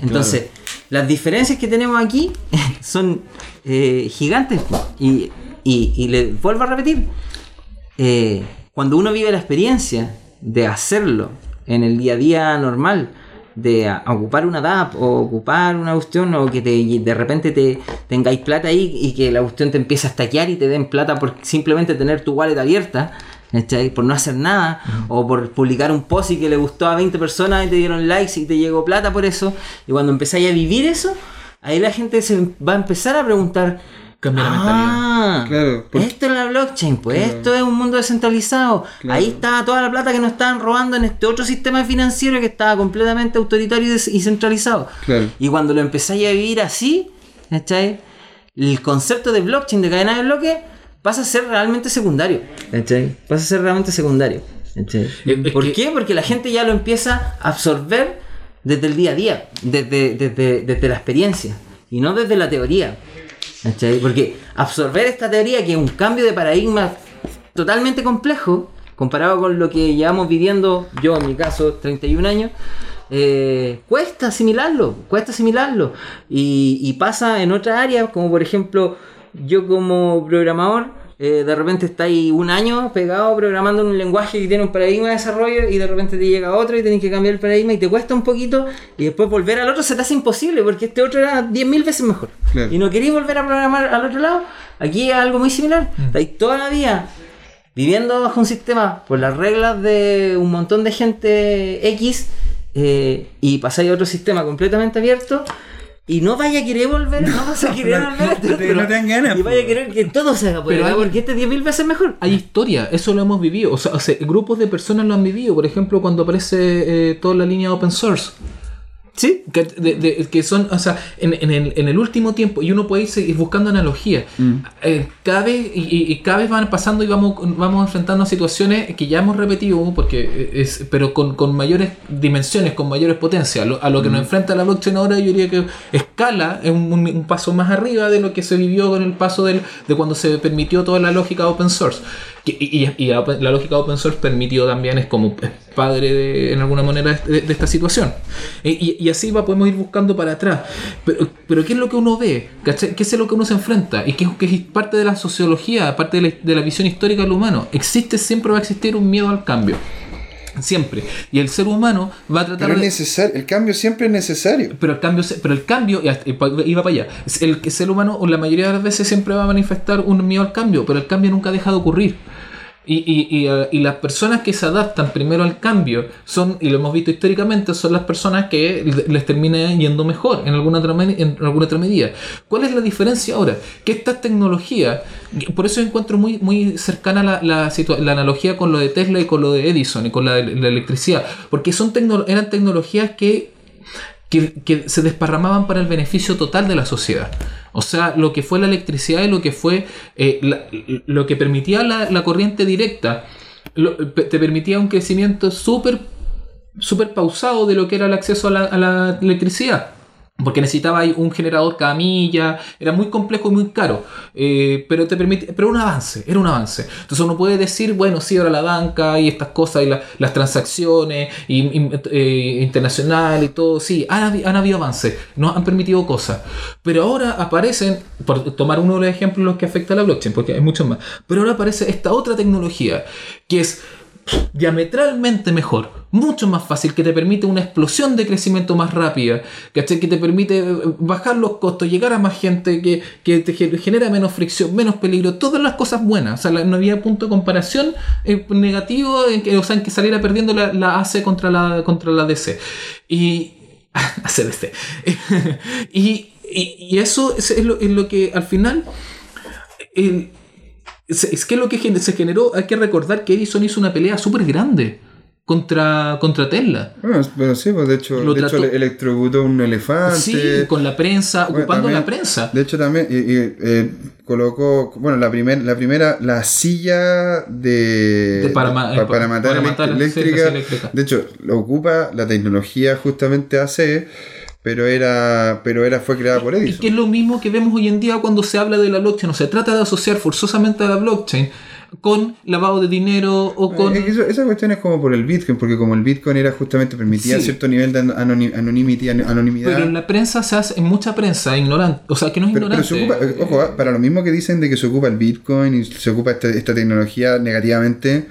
Entonces, las diferencias que tenemos aquí son eh, gigantes. Y, y, le vuelvo a repetir, eh, cuando uno vive la experiencia de hacerlo en el día a día normal, de ocupar una DAP o ocupar una cuestión o que te, de repente te tengáis plata ahí y que la cuestión te empiece a estaquear y te den plata por simplemente tener tu wallet abierta, ¿cachai? por no hacer nada o por publicar un post y que le gustó a 20 personas y te dieron likes y te llegó plata por eso y cuando empezáis a vivir eso, ahí la gente se va a empezar a preguntar Cambia la mentalidad. Ah, Claro, esto es la blockchain, pues Claro. esto es un mundo descentralizado. Claro. Ahí estaba toda la plata que nos estaban robando en este otro sistema financiero que estaba completamente autoritario y centralizado. Y cuando lo empezáis a vivir así, ¿cachai? El concepto de blockchain, de cadena de bloques, pasa a ser realmente secundario. ¿cachai? Pasa a ser realmente secundario. ¿Por qué? Porque la gente ya lo empieza a absorber desde el día a día, desde, desde, desde la experiencia y no desde la teoría. ¿cachai? Porque absorber esta teoría, que es un cambio de paradigma totalmente complejo, comparado con lo que llevamos viviendo, yo en mi caso, 31 años, eh, cuesta asimilarlo, cuesta asimilarlo. Y, y pasa en otras áreas, como por ejemplo, yo como programador, eh, de repente está ahí un año pegado programando en un lenguaje que tiene un paradigma de desarrollo y de repente te llega otro y tienes que cambiar el paradigma y te cuesta un poquito y después volver al otro se te hace imposible porque este otro era 10.000 veces mejor. Claro. Y no queréis volver a programar al otro lado, aquí es algo muy similar. Estáis toda la vida viviendo bajo un sistema por las reglas de un montón de gente X eh, y pasáis a otro sistema completamente abierto y no vaya a querer volver, no, vas a querer volver a este no te- otro. no te dan ganas, Y vaya a querer que todo se haga por Pero acá, hay- porque este es 10.000 veces mejor. Hay historia, eso lo hemos vivido. O sea, o sea, grupos de personas lo han vivido. Por ejemplo, cuando aparece eh, toda la línea open source. Sí. Que, de- de- que son, o sea, en, en el, en el último tiempo, y uno puede ir buscando analogías, eh, cada vez, y, cada vez van pasando y vamos, vamos enfrentando a situaciones que ya hemos repetido, porque es, pero con, con mayores dimensiones, con mayores potencias. A lo, a lo que nos enfrenta la blockchain ahora, yo diría que escala es un, un- un paso más arriba de lo que se vivió con el paso del, de cuando se permitió toda la lógica open source. Que- y, y- y la, la lógica open source permitió también, es como padre de, en alguna manera de, de esta situación. Y, y así va, podemos ir buscando para atrás. Pero, pero ¿qué es lo que uno ve? ¿Qué es lo que uno se enfrenta? Y qué, qué es parte de la sociología, parte de la, de la visión histórica del humano. Existe, siempre va a existir un miedo al cambio. Siempre. Y el ser humano va a tratar Pero es de... necesario, el cambio siempre es necesario. Pero el cambio, pero el cambio, iba para allá. El ser humano, la mayoría de las veces, siempre va a manifestar un miedo al cambio, pero el cambio nunca deja de ocurrir. Y, y, eh, y las personas que se adaptan primero al cambio son, y lo hemos visto históricamente, son las personas que le- les termina yendo mejor en alguna otra, en alguna otra medida. ¿Cuál es la diferencia ahora? Que esta tecnología, por eso encuentro muy, muy cercana la, la, la analogía con lo de Tesla y con lo de Edison y con la, la electricidad, porque son tecno- eran tecnologías que que, se desparramaban para el beneficio total de la sociedad. O sea, lo que fue la electricidad y lo que fue eh, lo que permitía la, corriente directa, lo- te permitía un crecimiento súper súper pausado de lo que era el acceso a la, a la electricidad. Porque necesitaba un generador cada milla, era muy complejo y muy caro, eh, pero te permite, pero un avance, era un avance. Entonces uno puede decir, bueno, sí, ahora la banca y estas cosas y la- las transacciones y, y, eh, internacional y todo, sí, han, han habido avances, nos han permitido cosas, pero ahora aparecen, por tomar uno de los ejemplos los que afecta a la blockchain, porque hay muchos más, pero ahora aparece esta otra tecnología que es diametralmente mejor, mucho más fácil, que te permite una explosión de crecimiento más rápida, que te permite eh, bajar los costos, llegar a más gente, que, que te ge- genera menos fricción, menos peligro, todas las cosas buenas. O sea, no había punto de comparación eh, negativo, en que, que saliera perdiendo la, la AC contra la, contra la DC. Y... ACDC. y, y, eso es, lo, que al final... es, es que lo que se generó, hay que recordar que Edison hizo una pelea súper grande contra, contra Tesla. Bueno, pero sí, pues de hecho, Lo de hecho electrocutó un elefante. Sí, con la prensa, Bueno, ocupando también- la prensa. De hecho, también y- y, eh, colocó, bueno, la, primer, la primera, la silla de, De para ma- eh, para matar para eléctrica. De hecho, lo ocupa la tecnología justamente AC pero era, pero era fue creada por Y Edison. que es lo mismo que vemos hoy en día cuando se habla de la blockchain. No se trata de asociar forzosamente a la blockchain con lavado de dinero o con... Eh, eso- esa cuestión es como por el Bitcoin, porque como el Bitcoin era justamente permitía Sí. cierto nivel de anoni- anonimity- anonimidad. Pero en la prensa se hace, en mucha prensa, ignorante. O sea, que no es Pero, pero ignorante. se ocupa, eh, ojo, ah, para lo mismo que dicen de que se ocupa el Bitcoin y se ocupa esta, esta tecnología negativamente,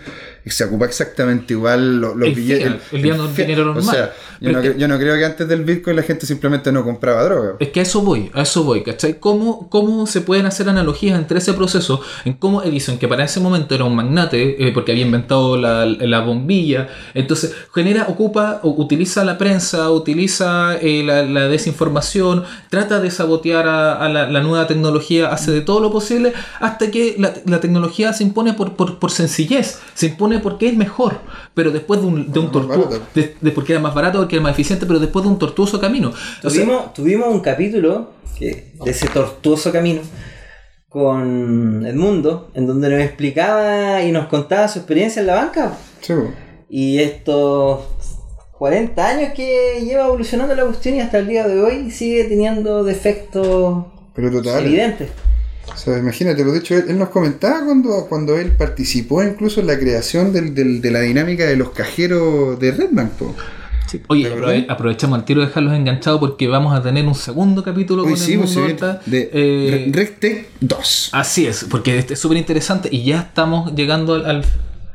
se ocupa exactamente igual lo- los El billetes. fiat, el no- fiat. dinero O normal. sea, yo no, que- yo no creo que antes del Bitcoin la gente simplemente no compraba droga. Es que a eso voy, a eso voy, ¿cachai? ¿Cómo, ¿Cómo se pueden hacer analogías entre ese proceso en cómo Edison, que para ese momento era un magnate, eh, porque había inventado la, la bombilla, entonces genera, ocupa, o utiliza la prensa, utiliza eh, la, la desinformación, trata de sabotear a, a la, la nueva tecnología, hace de todo lo posible hasta que la, la tecnología se impone por, por, por sencillez, se impone porque es mejor, pero después de un, de un tortuoso, de, de porque era más barato, porque era más eficiente, pero después de un tortuoso camino. O sea, Tuvimos, tuvimos un capítulo que- de ese tortuoso camino con Edmundo, en donde nos explicaba y nos contaba su experiencia en la banca. Sí. Y estos 40 años que lleva evolucionando la cuestión y hasta el día de hoy sigue teniendo defectos pero total. evidentes. O sea, imagínate, pues, de hecho él, él nos comentaba cuando, cuando él participó incluso en la creación del- del- de la dinámica de los cajeros de Redbank. po. Oye, aprovechamos al tiro de dejarlos enganchados porque vamos a tener un segundo capítulo Hoy con sí, el pues, mundo sí, Horta. de Eh, Re- RegTech 2. así es, porque este es súper interesante y ya estamos llegando al... al-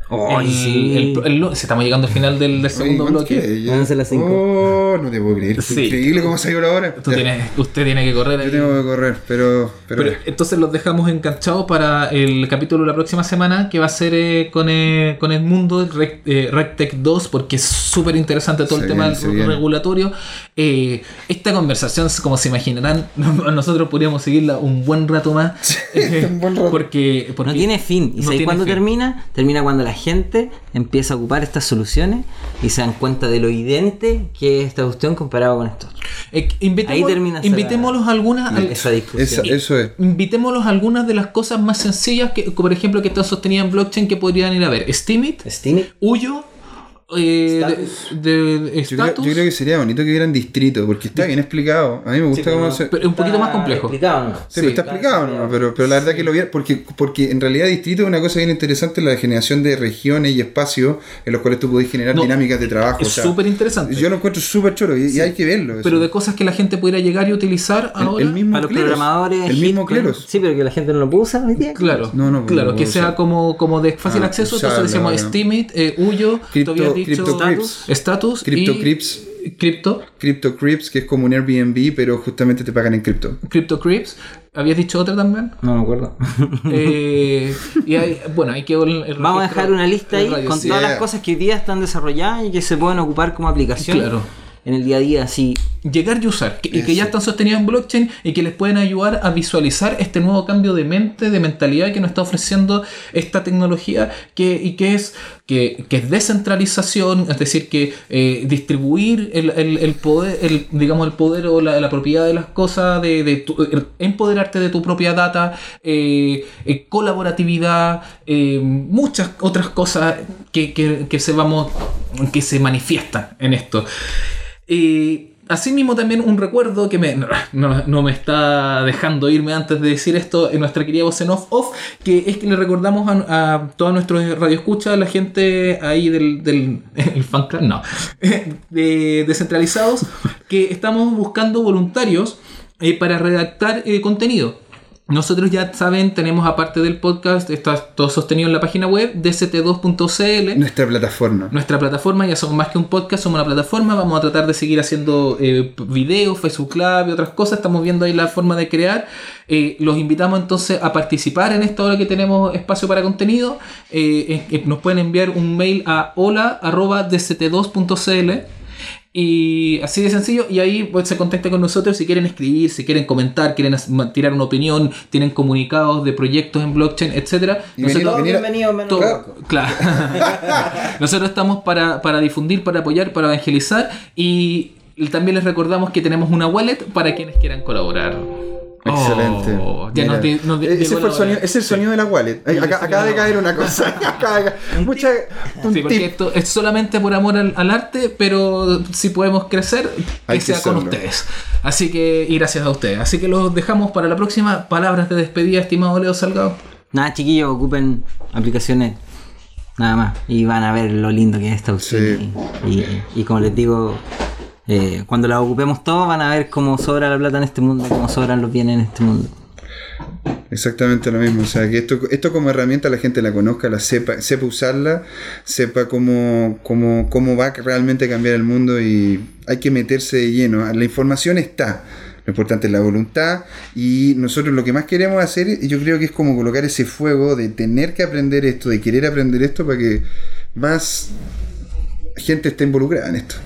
Ay, el- sí. el- el- estamos llegando al final del, del segundo Oye, ¿cuánto bloque. Van a ser las cinco. Oh, no te puedo creer. Sí. Increíble cómo salió la hora. Tú tienes- usted tiene que correr ahí. Yo tengo que correr, pero. Pero, Pero, entonces los dejamos enganchados para el capítulo de la próxima semana que va a ser eh, con, eh, con el mundo Rec, eh, RegTech 2 porque es súper interesante todo Se el tema del viene. regulatorio. Eh, esta conversación, como se imaginarán, nosotros podríamos seguirla un buen rato más. eh, un buen rato. Porque, porque No tiene fin. ¿Y no cuándo termina? Termina cuando la gente empieza a ocupar estas soluciones y se dan cuenta de lo evidente que es esta cuestión comparado con esto. Eh, invitemos- Ahí termina invitémoslos a algunas. al- Esa discusión. esa- eso es. Invitémoslos a algunas de las cosas más sencillas que, por ejemplo, que están sostenidas en blockchain que podrían ir a ver. Steemit, Steam Huyo, eh, Status. de, de- Yo creo, Status, yo creo que sería bonito que hubieran distrito, porque está bien explicado. A mí me gusta cómo se. pero es un poquito más complejo. Explicado, ¿no? Sí, Sí, pero está claro, explicado, ¿no? claro. Pero, pero la verdad que lo vi, porque, porque en realidad distrito es una cosa bien interesante, la generación de regiones y espacios en los cuales tú podés generar No, dinámicas de trabajo. Es o sea, súper interesante. Yo lo encuentro súper choro y, y hay que verlo. eso. pero de cosas que la gente pudiera llegar y utilizar el, ahora. el mismo Para los Cleros, programadores. El mismo. Cleros. Sí, pero que la gente no lo puede usar hoy día. Claro, No, no, claro, no que sea como, como de fácil Ah, acceso, entonces decíamos. Steemit, eh, Huyo, Crypto- tú habías dicho Crypto Status, Crips. Status Crypto Crips. Crypto, Crypto Crips, que es como un Airbnb, pero justamente te pagan en cripto. Crypto Crips. ¿Habías dicho otra también? No me acuerdo. Eh, y hay, bueno, hay que el- el Vamos a dejar una lista ahí con sí. todas Yeah. las cosas que hoy día están desarrolladas y que se pueden ocupar como aplicación Claro. en el día a día. Así, llegar y usar, que- y que ya están sostenidos en blockchain y que les pueden ayudar a visualizar este nuevo cambio de mente, de mentalidad que nos está ofreciendo esta tecnología que, y que es, que, que es descentralización, es decir, que eh, distribuir el, el- el poder, el, digamos, el poder o la, la propiedad de las cosas, de, de tu- empoderarte de tu propia data, eh, eh, colaboratividad, muchas otras cosas que, que- que se vamos, que se manifiestan en esto. Asimismo también un recuerdo que me, no, no- me está dejando irme antes de decir esto en nuestra querida voz en off, off, que es que le recordamos a, a todos nuestros radioescuchas, la gente ahí del, del el fan club, no, de descentralizados, que estamos buscando voluntarios eh, para redactar eh, contenido. Nosotros ya saben, tenemos aparte del podcast, está todo sostenido en la página web, dct2.cl. Nuestra plataforma. Nuestra plataforma ya somos más que un podcast, somos una plataforma. Vamos a tratar de seguir haciendo eh, videos, Facebook Live y otras cosas. Estamos viendo ahí la forma de crear. Eh, los invitamos entonces a participar en esta hora que tenemos espacio para contenido. Eh, nos pueden enviar un mail a hola.dct2.cl. Y así de sencillo, y ahí pues, se contacta con nosotros si quieren escribir, si quieren comentar, quieren tirar una opinión, tienen comunicados de proyectos en blockchain. Y a- bienvenidos menos Todo- Marco. claro. Nosotros estamos para, para difundir, para apoyar, para evangelizar y también les recordamos que tenemos una wallet para quienes quieran colaborar. Excelente. Oh, ya ese fue el sonido, es el sonido de la wallet. Ay, acá- acaba de caer una cosa. Acaba de caer- Mucha, un Sí, porque esto es solamente por amor al, al arte, pero si podemos crecer, que Hay que sea con serlo. ustedes. Así que, y gracias a ustedes. Así que los dejamos para la próxima. Palabras de despedida, estimado Leo Salgado. Nada, chiquillos, ocupen aplicaciones. Nada más. Y van a ver lo lindo que es esta opción. Sí. Y, y- y como les digo, eh, cuando la ocupemos todos, van a ver cómo sobra la plata en este mundo, cómo sobran los bienes en este mundo. Exactamente lo mismo. O sea, que esto, esto como herramienta la gente la conozca, la sepa, sepa usarla, sepa cómo, cómo, cómo va a cambiar el mundo y hay que meterse de lleno. La información está. Lo importante es la voluntad y nosotros lo que más queremos hacer, yo creo que es como colocar ese fuego de tener que aprender esto, de querer aprender esto para que más gente esté involucrada en esto.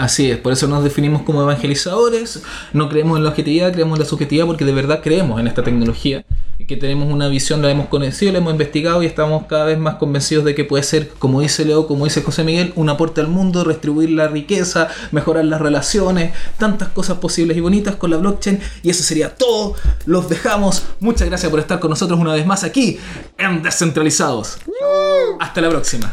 Así es, por eso nos definimos como evangelizadores, no creemos en la objetividad, creemos en la subjetividad porque de verdad creemos en esta tecnología, que tenemos una visión, la hemos conocido, la hemos investigado y estamos cada vez más convencidos de que puede ser, como dice Leo, como dice José Miguel, un aporte al mundo, restribuir la riqueza, mejorar las relaciones, tantas cosas posibles y bonitas con la blockchain y eso sería todo, los dejamos, muchas gracias por estar con nosotros una vez más aquí en Descentralizados. Hasta la próxima.